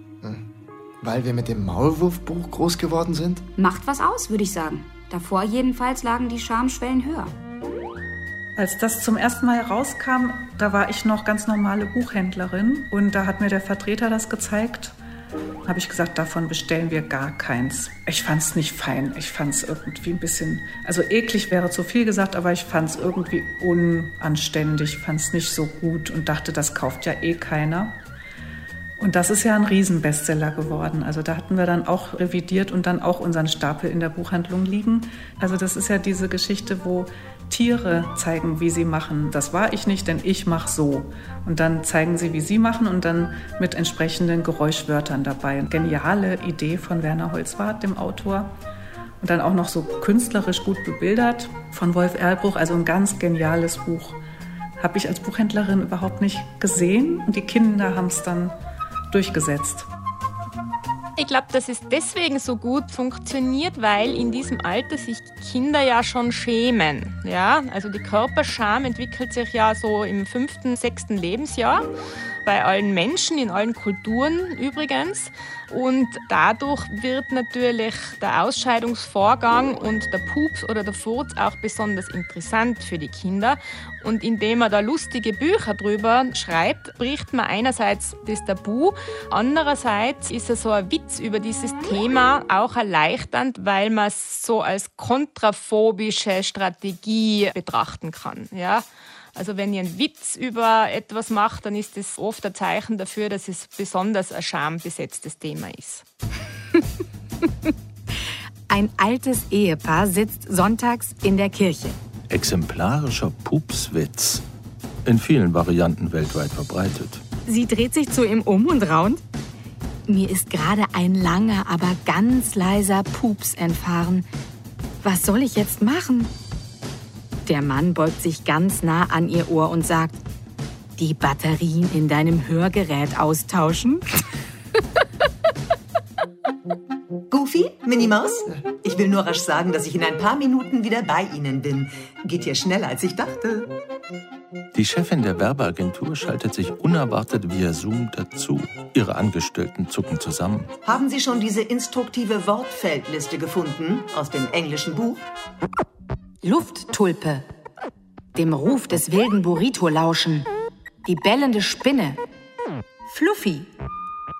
Weil wir mit dem Maulwurfbuch groß geworden sind? Macht was aus, würde ich sagen. Davor jedenfalls lagen die Schamschwellen höher. Als das zum ersten Mal rauskam, da war ich noch ganz normale Buchhändlerin und da hat mir der Vertreter das gezeigt. Habe ich gesagt, davon bestellen wir gar keins. Ich fand es nicht fein. Ich fand es irgendwie ein bisschen, also eklig wäre zu viel gesagt, aber ich fand es irgendwie unanständig, fand es nicht so gut und dachte, das kauft ja eh keiner. Und das ist ja ein Riesenbestseller geworden. Also da hatten wir dann auch revidiert und dann auch unseren Stapel in der Buchhandlung liegen. Also das ist ja diese Geschichte, wo Tiere zeigen, wie sie machen. Das war ich nicht, denn ich mache so. Und dann zeigen sie, wie sie machen und dann mit entsprechenden Geräuschwörtern dabei. Geniale Idee von Werner Holzwart, dem Autor. Und dann auch noch so künstlerisch gut bebildert von Wolf Erlbruch. Also ein ganz geniales Buch. Habe ich als Buchhändlerin überhaupt nicht gesehen. Und die Kinder haben es dann durchgesetzt. Ich glaube, dass es deswegen so gut funktioniert, weil in diesem Alter sich Kinder ja schon schämen. Ja? Also die Körperscham entwickelt sich ja so im fünften, sechsten Lebensjahr bei allen Menschen, in allen Kulturen übrigens. Und dadurch wird natürlich der Ausscheidungsvorgang und der Pups oder der Furz auch besonders interessant für die Kinder. Und indem man da lustige Bücher drüber schreibt, bricht man einerseits das Tabu, andererseits ist es so ein Witz über dieses Thema auch erleichternd, weil man es so als kontraphobische Strategie betrachten kann. Ja? Also wenn ihr einen Witz über etwas macht, dann ist das oft ein Zeichen dafür, dass es besonders ein schambesetztes Thema ist. [LAUGHS] Ein altes Ehepaar sitzt sonntags in der Kirche. Exemplarischer Pupswitz. in vielen Varianten weltweit verbreitet. Sie dreht sich zu ihm um und raunt. Mir ist gerade ein langer, aber ganz leiser Pups entfahren. Was soll ich jetzt machen? Der Mann beugt sich ganz nah an ihr Ohr und sagt, die Batterien in deinem Hörgerät austauschen? [LAUGHS] Goofy, Minnie Maus? Ich will nur rasch sagen, dass ich in ein paar Minuten wieder bei Ihnen bin. Geht hier schneller, als ich dachte. Die Chefin der Werbeagentur schaltet sich unerwartet via Zoom dazu. Ihre Angestellten zucken zusammen. Haben Sie schon diese instruktive Wortfeldliste gefunden aus dem englischen Buch? Lufttulpe. Dem Ruf des wilden Burrito lauschen. Die bellende Spinne. Fluffy.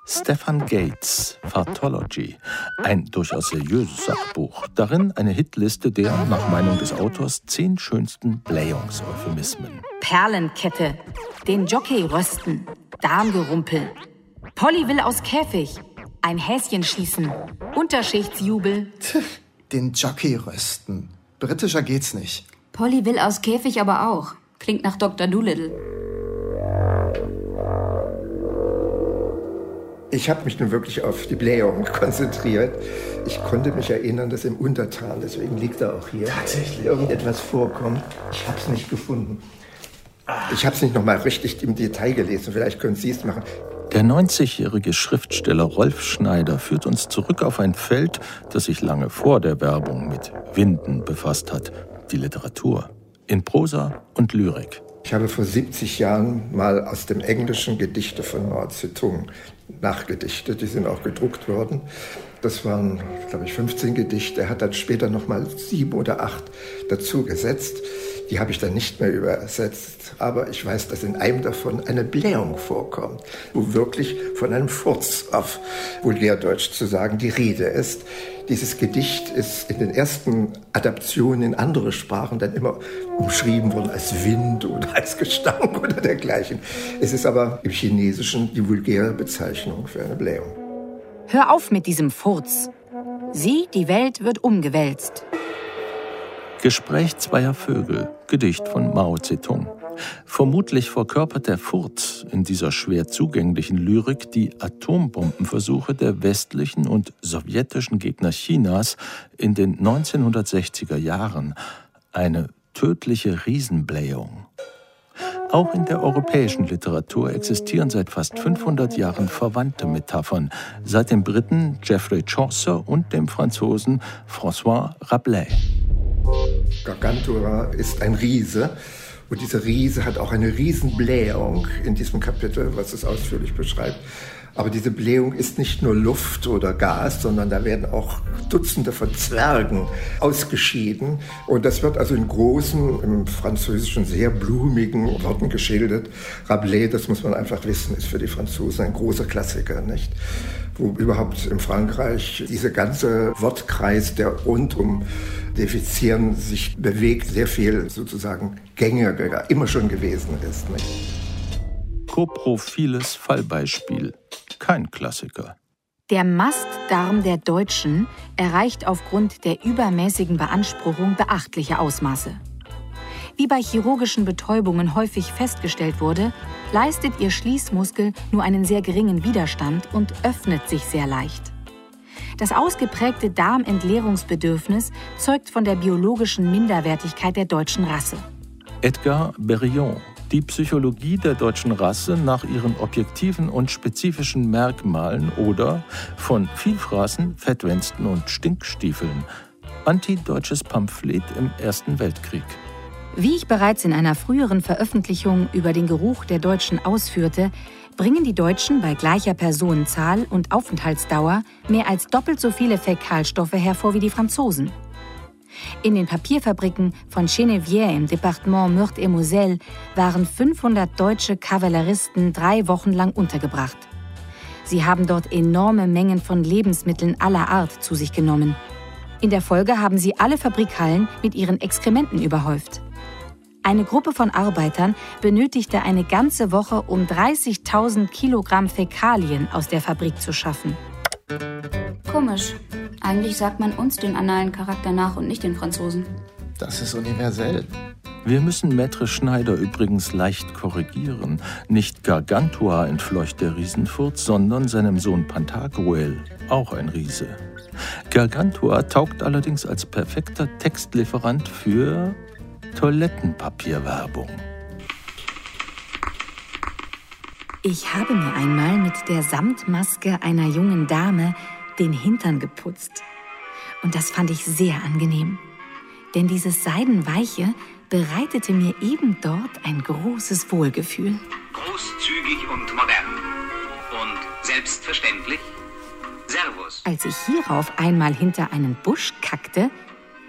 Stefan Gates, Fartology, ein durchaus seriöses Sachbuch. Darin eine Hitliste der, nach Meinung des Autors, zehn schönsten Blähungseuphemismen. Perlenkette. Den Jockey rösten. Darmgerumpel. Polly will aus Käfig. Ein Häschen schießen. Unterschichtsjubel. Den Jockey rösten. Britischer geht's nicht. Polly will aus Käfig aber auch. Klingt nach Dr. Doolittle. Ich habe mich nun wirklich auf die Blähung [LAUGHS] konzentriert. Ich konnte mich erinnern, dass im Untertal, deswegen liegt er auch hier, Tatsächlich? irgendetwas vorkommt. Ich habe es nicht gefunden. Ich habe es nicht nochmal richtig im Detail gelesen. Vielleicht können Sie es machen. Der 90-jährige Schriftsteller Rolf Schneider führt uns zurück auf ein Feld, das sich lange vor der Werbung mit Winden befasst hat, die Literatur, in Prosa und Lyrik. Ich habe vor 70 Jahren mal aus dem Englischen Gedichte von Mao Zedong nachgedichtet. Die sind auch gedruckt worden. Das waren, glaube ich, 15 Gedichte. Er hat dann später noch mal sieben oder acht dazu gesetzt. Die habe ich dann nicht mehr übersetzt. Aber ich weiß, dass in einem davon eine Blähung vorkommt, wo wirklich von einem Furz auf Vulgärdeutsch zu sagen die Rede ist. Dieses Gedicht ist in den ersten Adaptionen in andere Sprachen dann immer umschrieben worden als Wind oder [LAUGHS] als Gestank oder dergleichen. Es ist aber im Chinesischen die vulgäre Bezeichnung für eine Blähung. Hör auf mit diesem Furz. Sieh, die Welt wird umgewälzt. Gespräch zweier Vögel, Gedicht von Mao Zedong. Vermutlich verkörpert der Furz in dieser schwer zugänglichen Lyrik die Atombombenversuche der westlichen und sowjetischen Gegner Chinas in den 1960er Jahren. Eine tödliche Riesenblähung. Auch in der europäischen Literatur existieren seit fast 500 Jahren verwandte Metaphern, seit dem Briten Geoffrey Chaucer und dem Franzosen François Rabelais. Gargantua ist ein Riese. Und dieser Riese hat auch eine Riesenblähung in diesem Kapitel, was es ausführlich beschreibt. Aber diese Blähung ist nicht nur Luft oder Gas, sondern da werden auch Dutzende von Zwergen ausgeschieden. Und das wird also in großen, im Französischen sehr blumigen Worten geschildert. Rabelais, das muss man einfach wissen, ist für die Franzosen ein großer Klassiker, nicht? Wo überhaupt in Frankreich dieser ganze Wortkreis, der rund um Defizieren sich bewegt, sehr viel sozusagen gängiger immer schon gewesen ist, nicht? Koprophiles Fallbeispiel. Kein Klassiker. Der Mastdarm der Deutschen erreicht aufgrund der übermäßigen Beanspruchung beachtliche Ausmaße. Wie bei chirurgischen Betäubungen häufig festgestellt wurde, leistet ihr Schließmuskel nur einen sehr geringen Widerstand und öffnet sich sehr leicht. Das ausgeprägte Darmentleerungsbedürfnis zeugt von der biologischen Minderwertigkeit der deutschen Rasse. Edgar Berillon. Die Psychologie der deutschen Rasse nach ihren objektiven und spezifischen Merkmalen oder von Vielfraßen, Fettwänsten und Stinkstiefeln. Antideutsches Pamphlet im Ersten Weltkrieg. Wie ich bereits in einer früheren Veröffentlichung über den Geruch der Deutschen ausführte, bringen die Deutschen bei gleicher Personenzahl und Aufenthaltsdauer mehr als doppelt so viele Fäkalstoffe hervor wie die Franzosen. In den Papierfabriken von Chenevier im Departement Meurthe-et-Moselle waren 500 deutsche Kavalleristen drei Wochen lang untergebracht. Sie haben dort enorme Mengen von Lebensmitteln aller Art zu sich genommen. In der Folge haben sie alle Fabrikhallen mit ihren Exkrementen überhäuft. Eine Gruppe von Arbeitern benötigte eine ganze Woche, um 30.000 Kilogramm Fäkalien aus der Fabrik zu schaffen. Komisch. Eigentlich sagt man uns den analen Charakter nach und nicht den Franzosen. Das ist universell. Wir müssen Maitre Schneider übrigens leicht korrigieren. Nicht Gargantua entfleucht der Riesenfurz, sondern seinem Sohn Pantagruel, auch ein Riese. Gargantua taugt allerdings als perfekter Textlieferant für Toilettenpapierwerbung. Ich habe mir einmal mit der Samtmaske einer jungen Dame den Hintern geputzt. Und das fand ich sehr angenehm. Denn dieses Seidenweiche bereitete mir eben dort ein großes Wohlgefühl. Großzügig und modern. Und selbstverständlich. Servus. Als ich hierauf einmal hinter einen Busch kackte,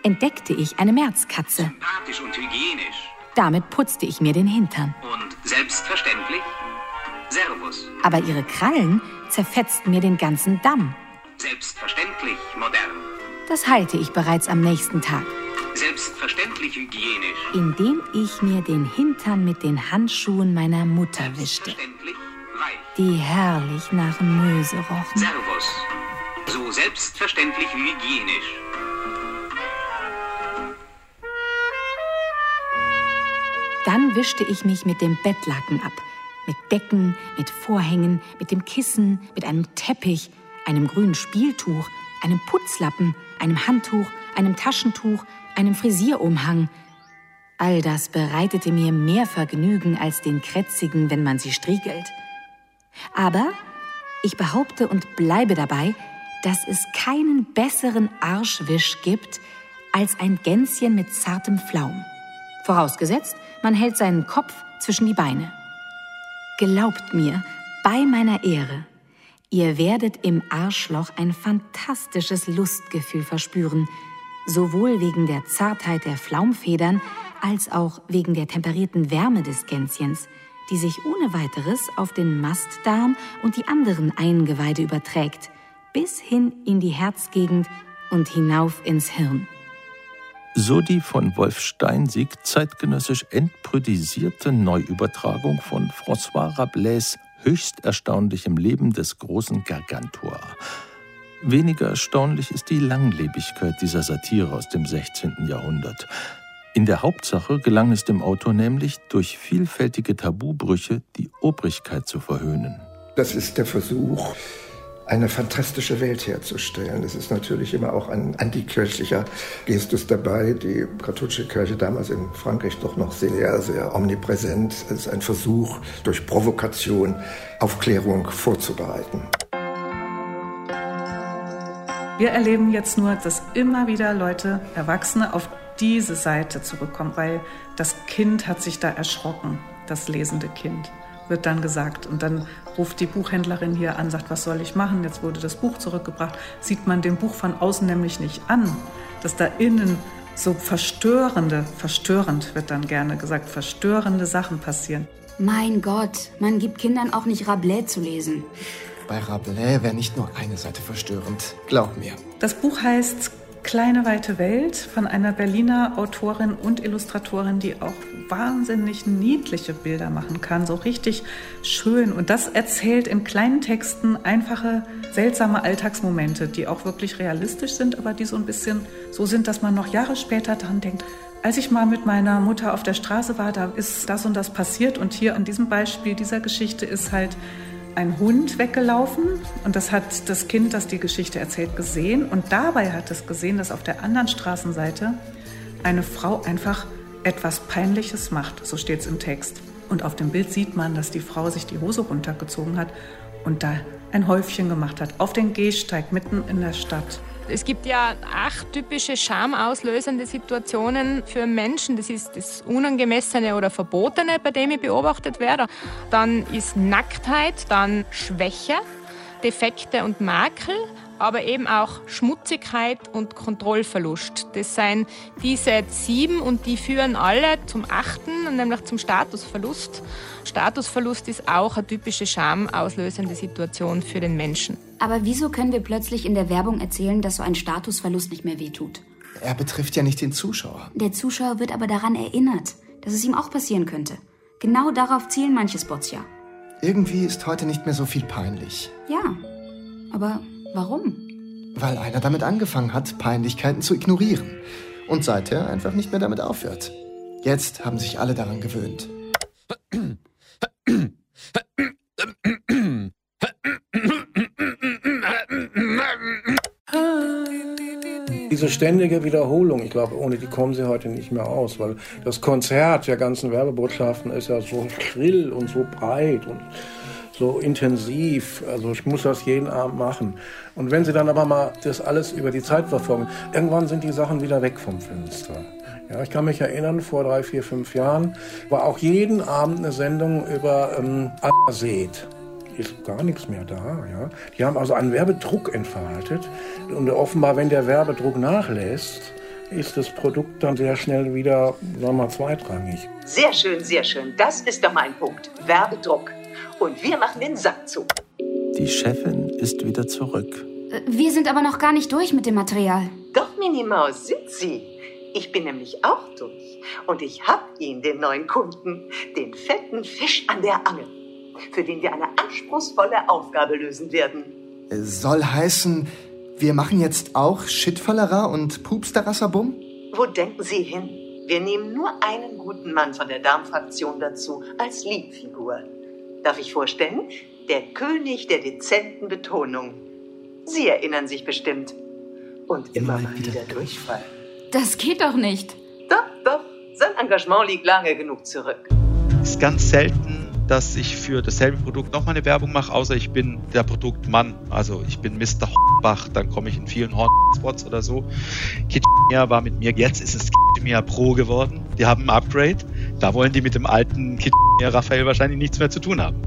entdeckte ich eine Märzkatze. Sympathisch und hygienisch. Damit putzte ich mir den Hintern. Und selbstverständlich. Servus. Aber ihre Krallen zerfetzten mir den ganzen Damm. Selbstverständlich modern. Das heilte ich bereits am nächsten Tag, Selbstverständlich hygienisch. indem ich mir den Hintern mit den Handschuhen meiner Mutter wischte, Selbstverständlich weich. die herrlich nach Möse rochen. Servus. So selbstverständlich hygienisch. Dann wischte ich mich mit dem Bettlaken ab. Mit Decken, mit Vorhängen, mit dem Kissen, mit einem Teppich, einem grünen Spieltuch, einem Putzlappen, einem Handtuch, einem Taschentuch, einem Frisierumhang. All das bereitete mir mehr Vergnügen als den Kretzigen, wenn man sie striegelt. Aber ich behaupte und bleibe dabei, dass es keinen besseren Arschwisch gibt als ein Gänschen mit zartem Flaum. Vorausgesetzt, man hält seinen Kopf zwischen die Beine. Glaubt mir, bei meiner Ehre, ihr werdet im Arschloch ein fantastisches Lustgefühl verspüren, sowohl wegen der Zartheit der Flaumfedern als auch wegen der temperierten Wärme des Gänschens, die sich ohne weiteres auf den Mastdarm und die anderen Eingeweide überträgt, bis hin in die Herzgegend und hinauf ins Hirn. So die von Wolf Steinsieg zeitgenössisch entprüdisierte Neuübertragung von François Rabelais höchst erstaunlichem Leben des großen Gargantua. Weniger erstaunlich ist die Langlebigkeit dieser Satire aus dem 16. Jahrhundert. In der Hauptsache gelang es dem Autor nämlich, durch vielfältige Tabubrüche die Obrigkeit zu verhöhnen. Das ist der Versuch, eine fantastische Welt herzustellen. Es ist natürlich immer auch ein antikirchlicher Gestus dabei. Die katholische Kirche damals in Frankreich doch noch sehr, sehr omnipräsent. Es ist ein Versuch, durch Provokation Aufklärung vorzubereiten. Wir erleben jetzt nur, dass immer wieder Leute, Erwachsene, auf diese Seite zurückkommen, weil das Kind hat sich da erschrocken, das lesende Kind, wird dann gesagt. Und dann ruft die Buchhändlerin hier an, sagt, was soll ich machen? Jetzt wurde das Buch zurückgebracht. Sieht man dem Buch von außen nämlich nicht an, dass da innen so verstörende, verstörend wird dann gerne gesagt, verstörende Sachen passieren. Mein Gott, man gibt Kindern auch nicht Rabelais zu lesen. Bei Rabelais wäre nicht nur eine Seite verstörend. Glaub mir. Das Buch heißt Kleine weite Welt von einer Berliner Autorin und Illustratorin, die auch wahnsinnig niedliche Bilder machen kann, so richtig schön. Und das erzählt in kleinen Texten einfache, seltsame Alltagsmomente, die auch wirklich realistisch sind, aber die so ein bisschen so sind, dass man noch Jahre später dran denkt. Als ich mal mit meiner Mutter auf der Straße war, da ist das und das passiert. Und hier an diesem Beispiel dieser Geschichte ist halt ein Hund weggelaufen und das hat das Kind, das die Geschichte erzählt, gesehen. Und dabei hat es gesehen, dass auf der anderen Straßenseite eine Frau einfach etwas Peinliches macht. So steht es im Text. Und auf dem Bild sieht man, dass die Frau sich die Hose runtergezogen hat und da ein Häufchen gemacht hat. Auf den Gehsteig mitten in der Stadt. Es gibt ja acht typische schamauslösende Situationen für Menschen. Das ist das Unangemessene oder Verbotene, bei dem ich beobachtet werde. Dann ist Nacktheit, dann Schwäche, Defekte und Makel, aber eben auch Schmutzigkeit und Kontrollverlust. Das sind diese sieben und die führen alle zum achten, nämlich zum Statusverlust. Statusverlust ist auch eine typische schamauslösende Situation für den Menschen. Aber wieso können wir plötzlich in der Werbung erzählen, dass so ein Statusverlust nicht mehr wehtut? Er betrifft ja nicht den Zuschauer. Der Zuschauer wird aber daran erinnert, dass es ihm auch passieren könnte. Genau darauf zielen manche Spots ja. Irgendwie ist heute nicht mehr so viel peinlich. Ja. Aber warum? Weil einer damit angefangen hat, Peinlichkeiten zu ignorieren. Und seither einfach nicht mehr damit aufhört. Jetzt haben sich alle daran gewöhnt. Diese ständige Wiederholung, ich glaube, ohne die kommen sie heute nicht mehr aus, weil das Konzert der ganzen Werbebotschaften ist ja so schrill und so breit und so intensiv. Also ich muss das jeden Abend machen. Und wenn sie dann aber mal das alles über die Zeit verfolgen, irgendwann sind die Sachen wieder weg vom Fenster. Ja, ich kann mich erinnern, vor drei, vier, fünf Jahren war auch jeden Abend eine Sendung über ähm, Seed ist gar nichts mehr da. Ja. Die haben also einen Werbedruck entfaltet. Und offenbar, wenn der Werbedruck nachlässt, ist das Produkt dann sehr schnell wieder, sagen wir mal, zweitrangig. Sehr schön, sehr schön. Das ist doch mein Punkt. Werbedruck. Und wir machen den Sack zu. Die Chefin ist wieder zurück. Äh, Wir sind aber noch gar nicht durch mit dem Material. Doch, Minimaus, sind Sie. Ich bin nämlich auch durch. Und ich hab ihn, den neuen Kunden, den fetten Fisch an der Angel, für den wir eine anspruchsvolle Aufgabe lösen werden. Soll heißen, wir machen jetzt auch Shitfallera und Pupsterasserbum? Wo denken Sie hin? Wir nehmen nur einen guten Mann von der Darmfraktion dazu als Liedfigur. Darf ich vorstellen? Der König der dezenten Betonung. Sie erinnern sich bestimmt. Und immer mal wieder Durchfall. Das geht doch nicht. Doch, doch. Sein Engagement liegt lange genug zurück. ist ganz selten, dass ich für dasselbe Produkt nochmal eine Werbung mache, außer ich bin der Produktmann. Also ich bin Mr. Bach, dann komme ich in vielen Horn-Spots oder so. Kitschmia war mit mir, jetzt ist es Kitschmia Pro geworden. Die haben ein Upgrade. Da wollen die mit dem alten Kitschmia Raphael wahrscheinlich nichts mehr zu tun haben.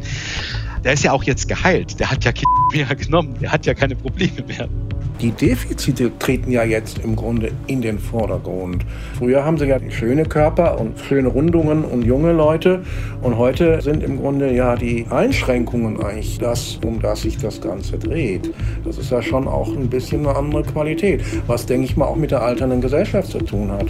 Der ist ja auch jetzt geheilt. Der hat ja Kitschmia [LAUGHS] genommen. Der hat ja keine Probleme mehr. Die Defizite treten ja jetzt im Grunde in den Vordergrund. Früher haben sie ja schöne Körper und schöne Rundungen und junge Leute. Und heute sind im Grunde ja die Einschränkungen eigentlich das, um das sich das Ganze dreht. Das ist ja schon auch ein bisschen eine andere Qualität, was, denke ich mal, auch mit der alternden Gesellschaft zu tun hat.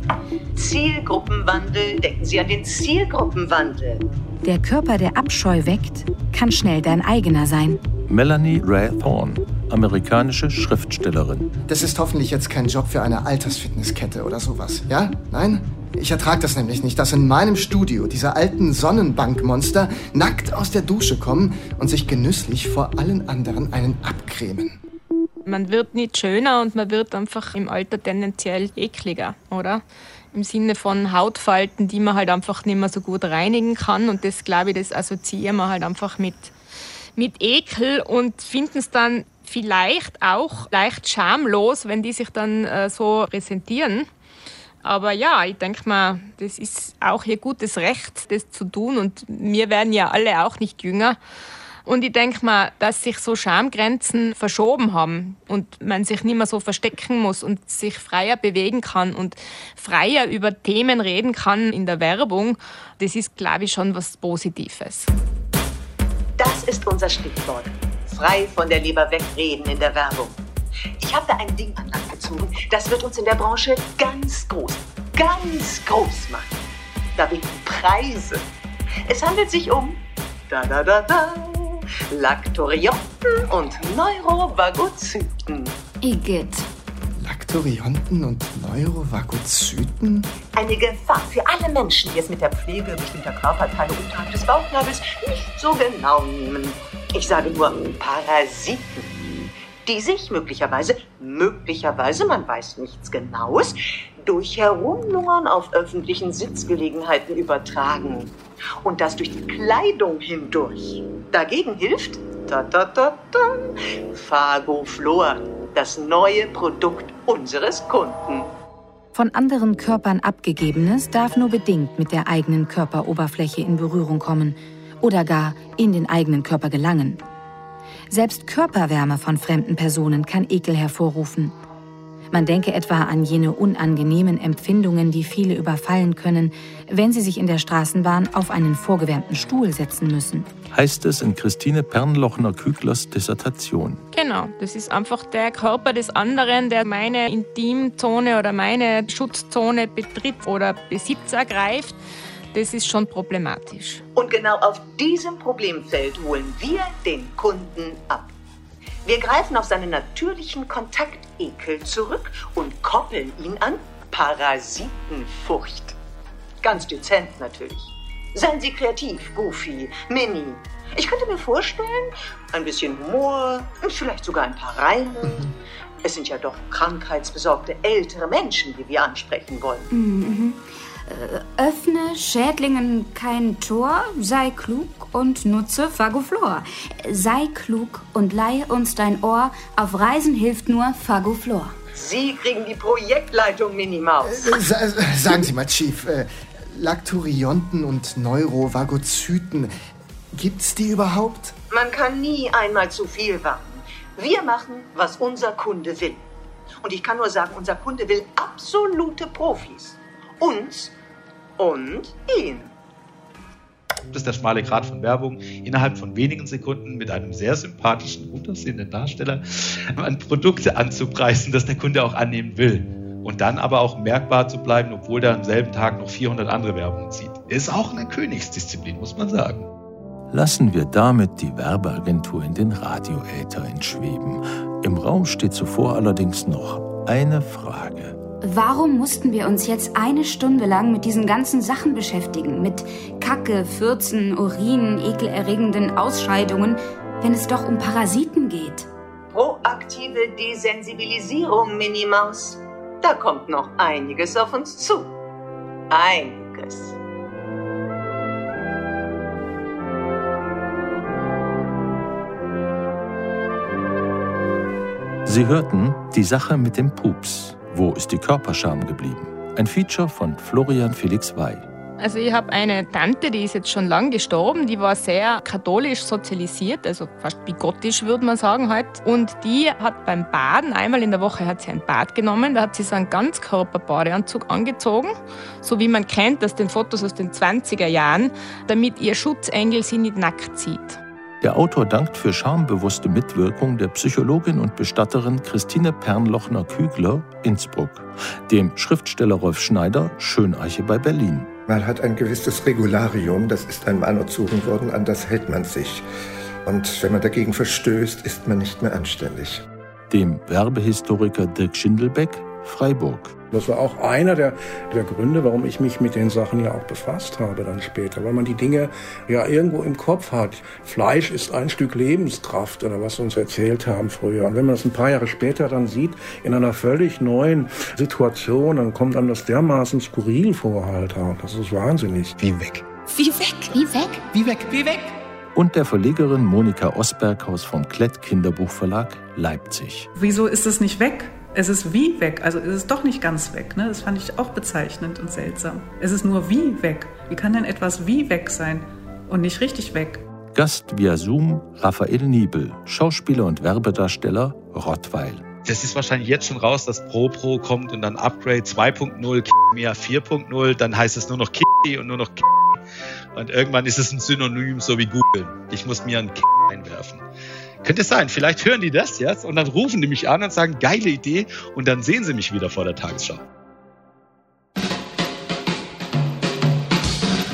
Zielgruppenwandel, denken Sie an den Zielgruppenwandel. Der Körper, der Abscheu weckt, kann schnell dein eigener sein. Melanie Ray Thorne, amerikanische Schriftstellerin. Das ist hoffentlich jetzt kein Job für eine Altersfitnesskette oder sowas, ja? Nein? Ich ertrage das nämlich nicht, dass in meinem Studio diese alten Sonnenbankmonster nackt aus der Dusche kommen und sich genüsslich vor allen anderen einen abcremen. Man wird nicht schöner und man wird einfach im Alter tendenziell ekliger, oder? Im Sinne von Hautfalten, die man halt einfach nicht mehr so gut reinigen kann. Und das, glaube ich, das assoziieren wir halt einfach mit, mit Ekel und finden es dann vielleicht auch leicht schamlos, wenn die sich dann äh, so präsentieren. Aber ja, ich denke mal, das ist auch ihr gutes Recht, das zu tun. Und wir werden ja alle auch nicht jünger. Und ich denke mal, dass sich so Schamgrenzen verschoben haben und man sich nicht mehr so verstecken muss und sich freier bewegen kann und freier über Themen reden kann in der Werbung, das ist, glaube ich, schon was Positives. Das ist unser Stichwort. Frei von der Leber wegreden in der Werbung. Ich habe da ein Ding an Land gezogen, das wird uns in der Branche ganz groß, ganz groß machen. Da winken Preise. Es handelt sich um da da da da Laktorionten und Neurovagozyten. Igitt. Laktorionten und Neurovagozyten? Eine Gefahr für alle Menschen, die es mit der Pflege bestimmter Körperteile unterhalb des Bauchnabels nicht so genau nehmen. Ich sage nur Parasiten, die sich möglicherweise, möglicherweise, man weiß nichts Genaues, durch Herumlungern auf öffentlichen Sitzgelegenheiten übertragen. Und das durch die Kleidung hindurch. Dagegen hilft ta ta ta ta, Phagoflor, das neue Produkt unseres Kunden. Von anderen Körpern abgegebenes darf nur bedingt mit der eigenen Körperoberfläche in Berührung kommen oder gar in den eigenen Körper gelangen. Selbst Körperwärme von fremden Personen kann Ekel hervorrufen. Man denke etwa an jene unangenehmen Empfindungen, die viele überfallen können, wenn sie sich in der Straßenbahn auf einen vorgewärmten Stuhl setzen müssen. Heißt es in Christine Pernlochner-Küglers Dissertation. Genau, das ist einfach der Körper des anderen, der meine Intimzone oder meine Schutzzone betritt oder Besitz ergreift. Das ist schon problematisch. Und genau auf diesem Problemfeld holen wir den Kunden ab. Wir greifen auf seinen natürlichen Kontaktekel zurück und koppeln ihn an Parasitenfurcht. Ganz dezent natürlich. Seien Sie kreativ, Goofy, Mini. Ich könnte mir vorstellen, ein bisschen Humor und vielleicht sogar ein paar Reime. Es sind ja doch krankheitsbesorgte ältere Menschen, die wir ansprechen wollen. Mhm. Äh, öffne Schädlingen kein Tor, sei klug und nutze Fagoflor. Sei klug und leihe uns dein Ohr, auf Reisen hilft nur Fagoflor. Sie kriegen die Projektleitung, Minimaus. Äh, sa sagen Sie mal, Chief, äh, Lacturionten und Neurovagozyten, gibt's die überhaupt? Man kann nie einmal zu viel warten. Wir machen, was unser Kunde will. Und ich kann nur sagen, unser Kunde will absolute Profis. Uns und ihn. Das ist der schmale Grad von Werbung, innerhalb von wenigen Sekunden mit einem sehr sympathischen, gut aussehenden Darsteller ein Produkt anzupreisen, das der Kunde auch annehmen will. Und dann aber auch merkbar zu bleiben, obwohl der am selben Tag noch 400 andere Werbungen sieht. Ist auch eine Königsdisziplin, muss man sagen. Lassen wir damit die Werbeagentur in den Radioäther entschweben. Im Raum steht zuvor allerdings noch eine Frage. Warum mussten wir uns jetzt eine Stunde lang mit diesen ganzen Sachen beschäftigen? Mit Kacke, Fürzen, Urin, ekelerregenden Ausscheidungen, wenn es doch um Parasiten geht? Proaktive Desensibilisierung, Minimaus. Da kommt noch einiges auf uns zu. Einiges. Sie hörten die Sache mit dem Pups. Wo ist die Körperscham geblieben? Ein Feature von Florian Felix Wey. Also ich habe eine Tante, die ist jetzt schon lang gestorben, die war sehr katholisch sozialisiert, also fast bigottisch würde man sagen halt. Und die hat beim Baden, einmal in der Woche hat sie ein Bad genommen, da hat sie so einen Ganzkörperbadeanzug angezogen, so wie man kennt aus den Fotos aus den 20er Jahren, damit ihr Schutzengel sie nicht nackt sieht. Der Autor dankt für schambewusste Mitwirkung der Psychologin und Bestatterin Christine Pernlochner-Kügler, Innsbruck, dem Schriftsteller Rolf Schneider, Schöneiche bei Berlin. Man hat ein gewisses Regularium, das ist einem anerzogen worden, an das hält man sich. Und wenn man dagegen verstößt, ist man nicht mehr anständig. Dem Werbehistoriker Dirk Schindelbeck, Freiburg. Das war auch einer der, der Gründe, warum ich mich mit den Sachen ja auch befasst habe dann später, weil man die Dinge ja irgendwo im Kopf hat. Fleisch ist ein Stück Lebenskraft oder was sie uns erzählt haben früher. Und wenn man das ein paar Jahre später dann sieht, in einer völlig neuen Situation, dann kommt einem das dermaßen skurril vor halt. Das ist wahnsinnig. Wie weg. Wie weg? Wie weg? Wie weg? Wie weg? Und der Verlegerin Monika Osberghaus vom Klett Kinderbuchverlag Leipzig. Wieso ist es nicht weg? Es ist wie weg, also es ist doch nicht ganz weg. Ne? Das fand ich auch bezeichnend und seltsam. Es ist nur wie weg. Wie kann denn etwas wie weg sein und nicht richtig weg? Gast via Zoom Raphael Niebel, Schauspieler und Werbedarsteller Rottweil. Das ist wahrscheinlich jetzt schon raus, dass Pro Pro kommt und dann Upgrade 2.0, mehr 4.0, dann heißt es nur noch Kitty und nur noch Kitty. Und irgendwann ist es ein Synonym, so wie Google. Ich muss mir ein Kitty einwerfen. Könnte es sein, vielleicht hören die das jetzt und dann rufen die mich an und sagen, geile Idee und dann sehen sie mich wieder vor der Tagesschau.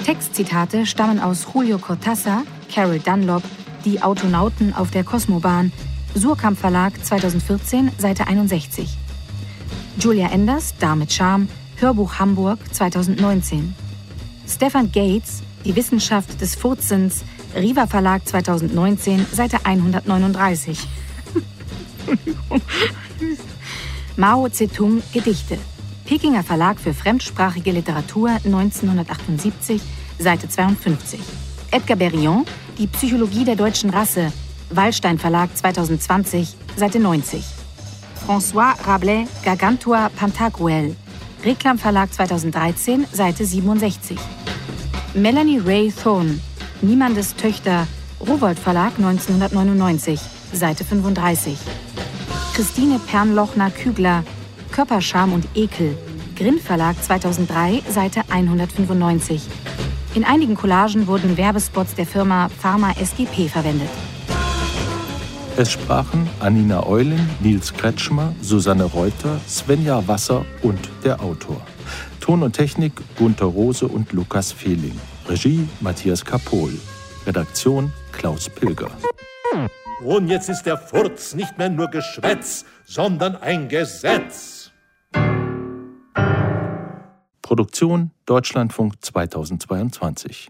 Textzitate stammen aus Julio Cortázar, Carol Dunlop, Die Autonauten auf der Kosmobahn, Surkamp Verlag 2014, Seite 61. Julia Enders, Da mit Charme, Hörbuch Hamburg 2019. Stefan Gates, Die Wissenschaft des Furzens, Riva Verlag 2019, Seite 139. [LAUGHS] Mao Zedong Gedichte. Pekinger Verlag für fremdsprachige Literatur 1978, Seite 52. Edgar Berillon, Die Psychologie der deutschen Rasse. Wallstein Verlag 2020, Seite 90. François Rabelais Gargantua Pantagruel. Reklam Verlag 2013, Seite 67. Melanie Ray Thorne, Niemandes Töchter, Rowold Verlag 1999, Seite 35. Christine Pernlochner-Kügler, Körperscham und Ekel, Grimm Verlag 2003, Seite 195. In einigen Collagen wurden Werbespots der Firma Pharma SGP verwendet. Es sprachen Anina Eulen, Nils Kretschmer, Susanne Reuter, Svenja Wasser und der Autor. Ton und Technik Gunther Rose und Lukas Fehling. Regie Matthias Kapohl. Redaktion Klaus Pilger. Und jetzt ist der Furz nicht mehr nur Geschwätz, sondern ein Gesetz. Produktion Deutschlandfunk 2022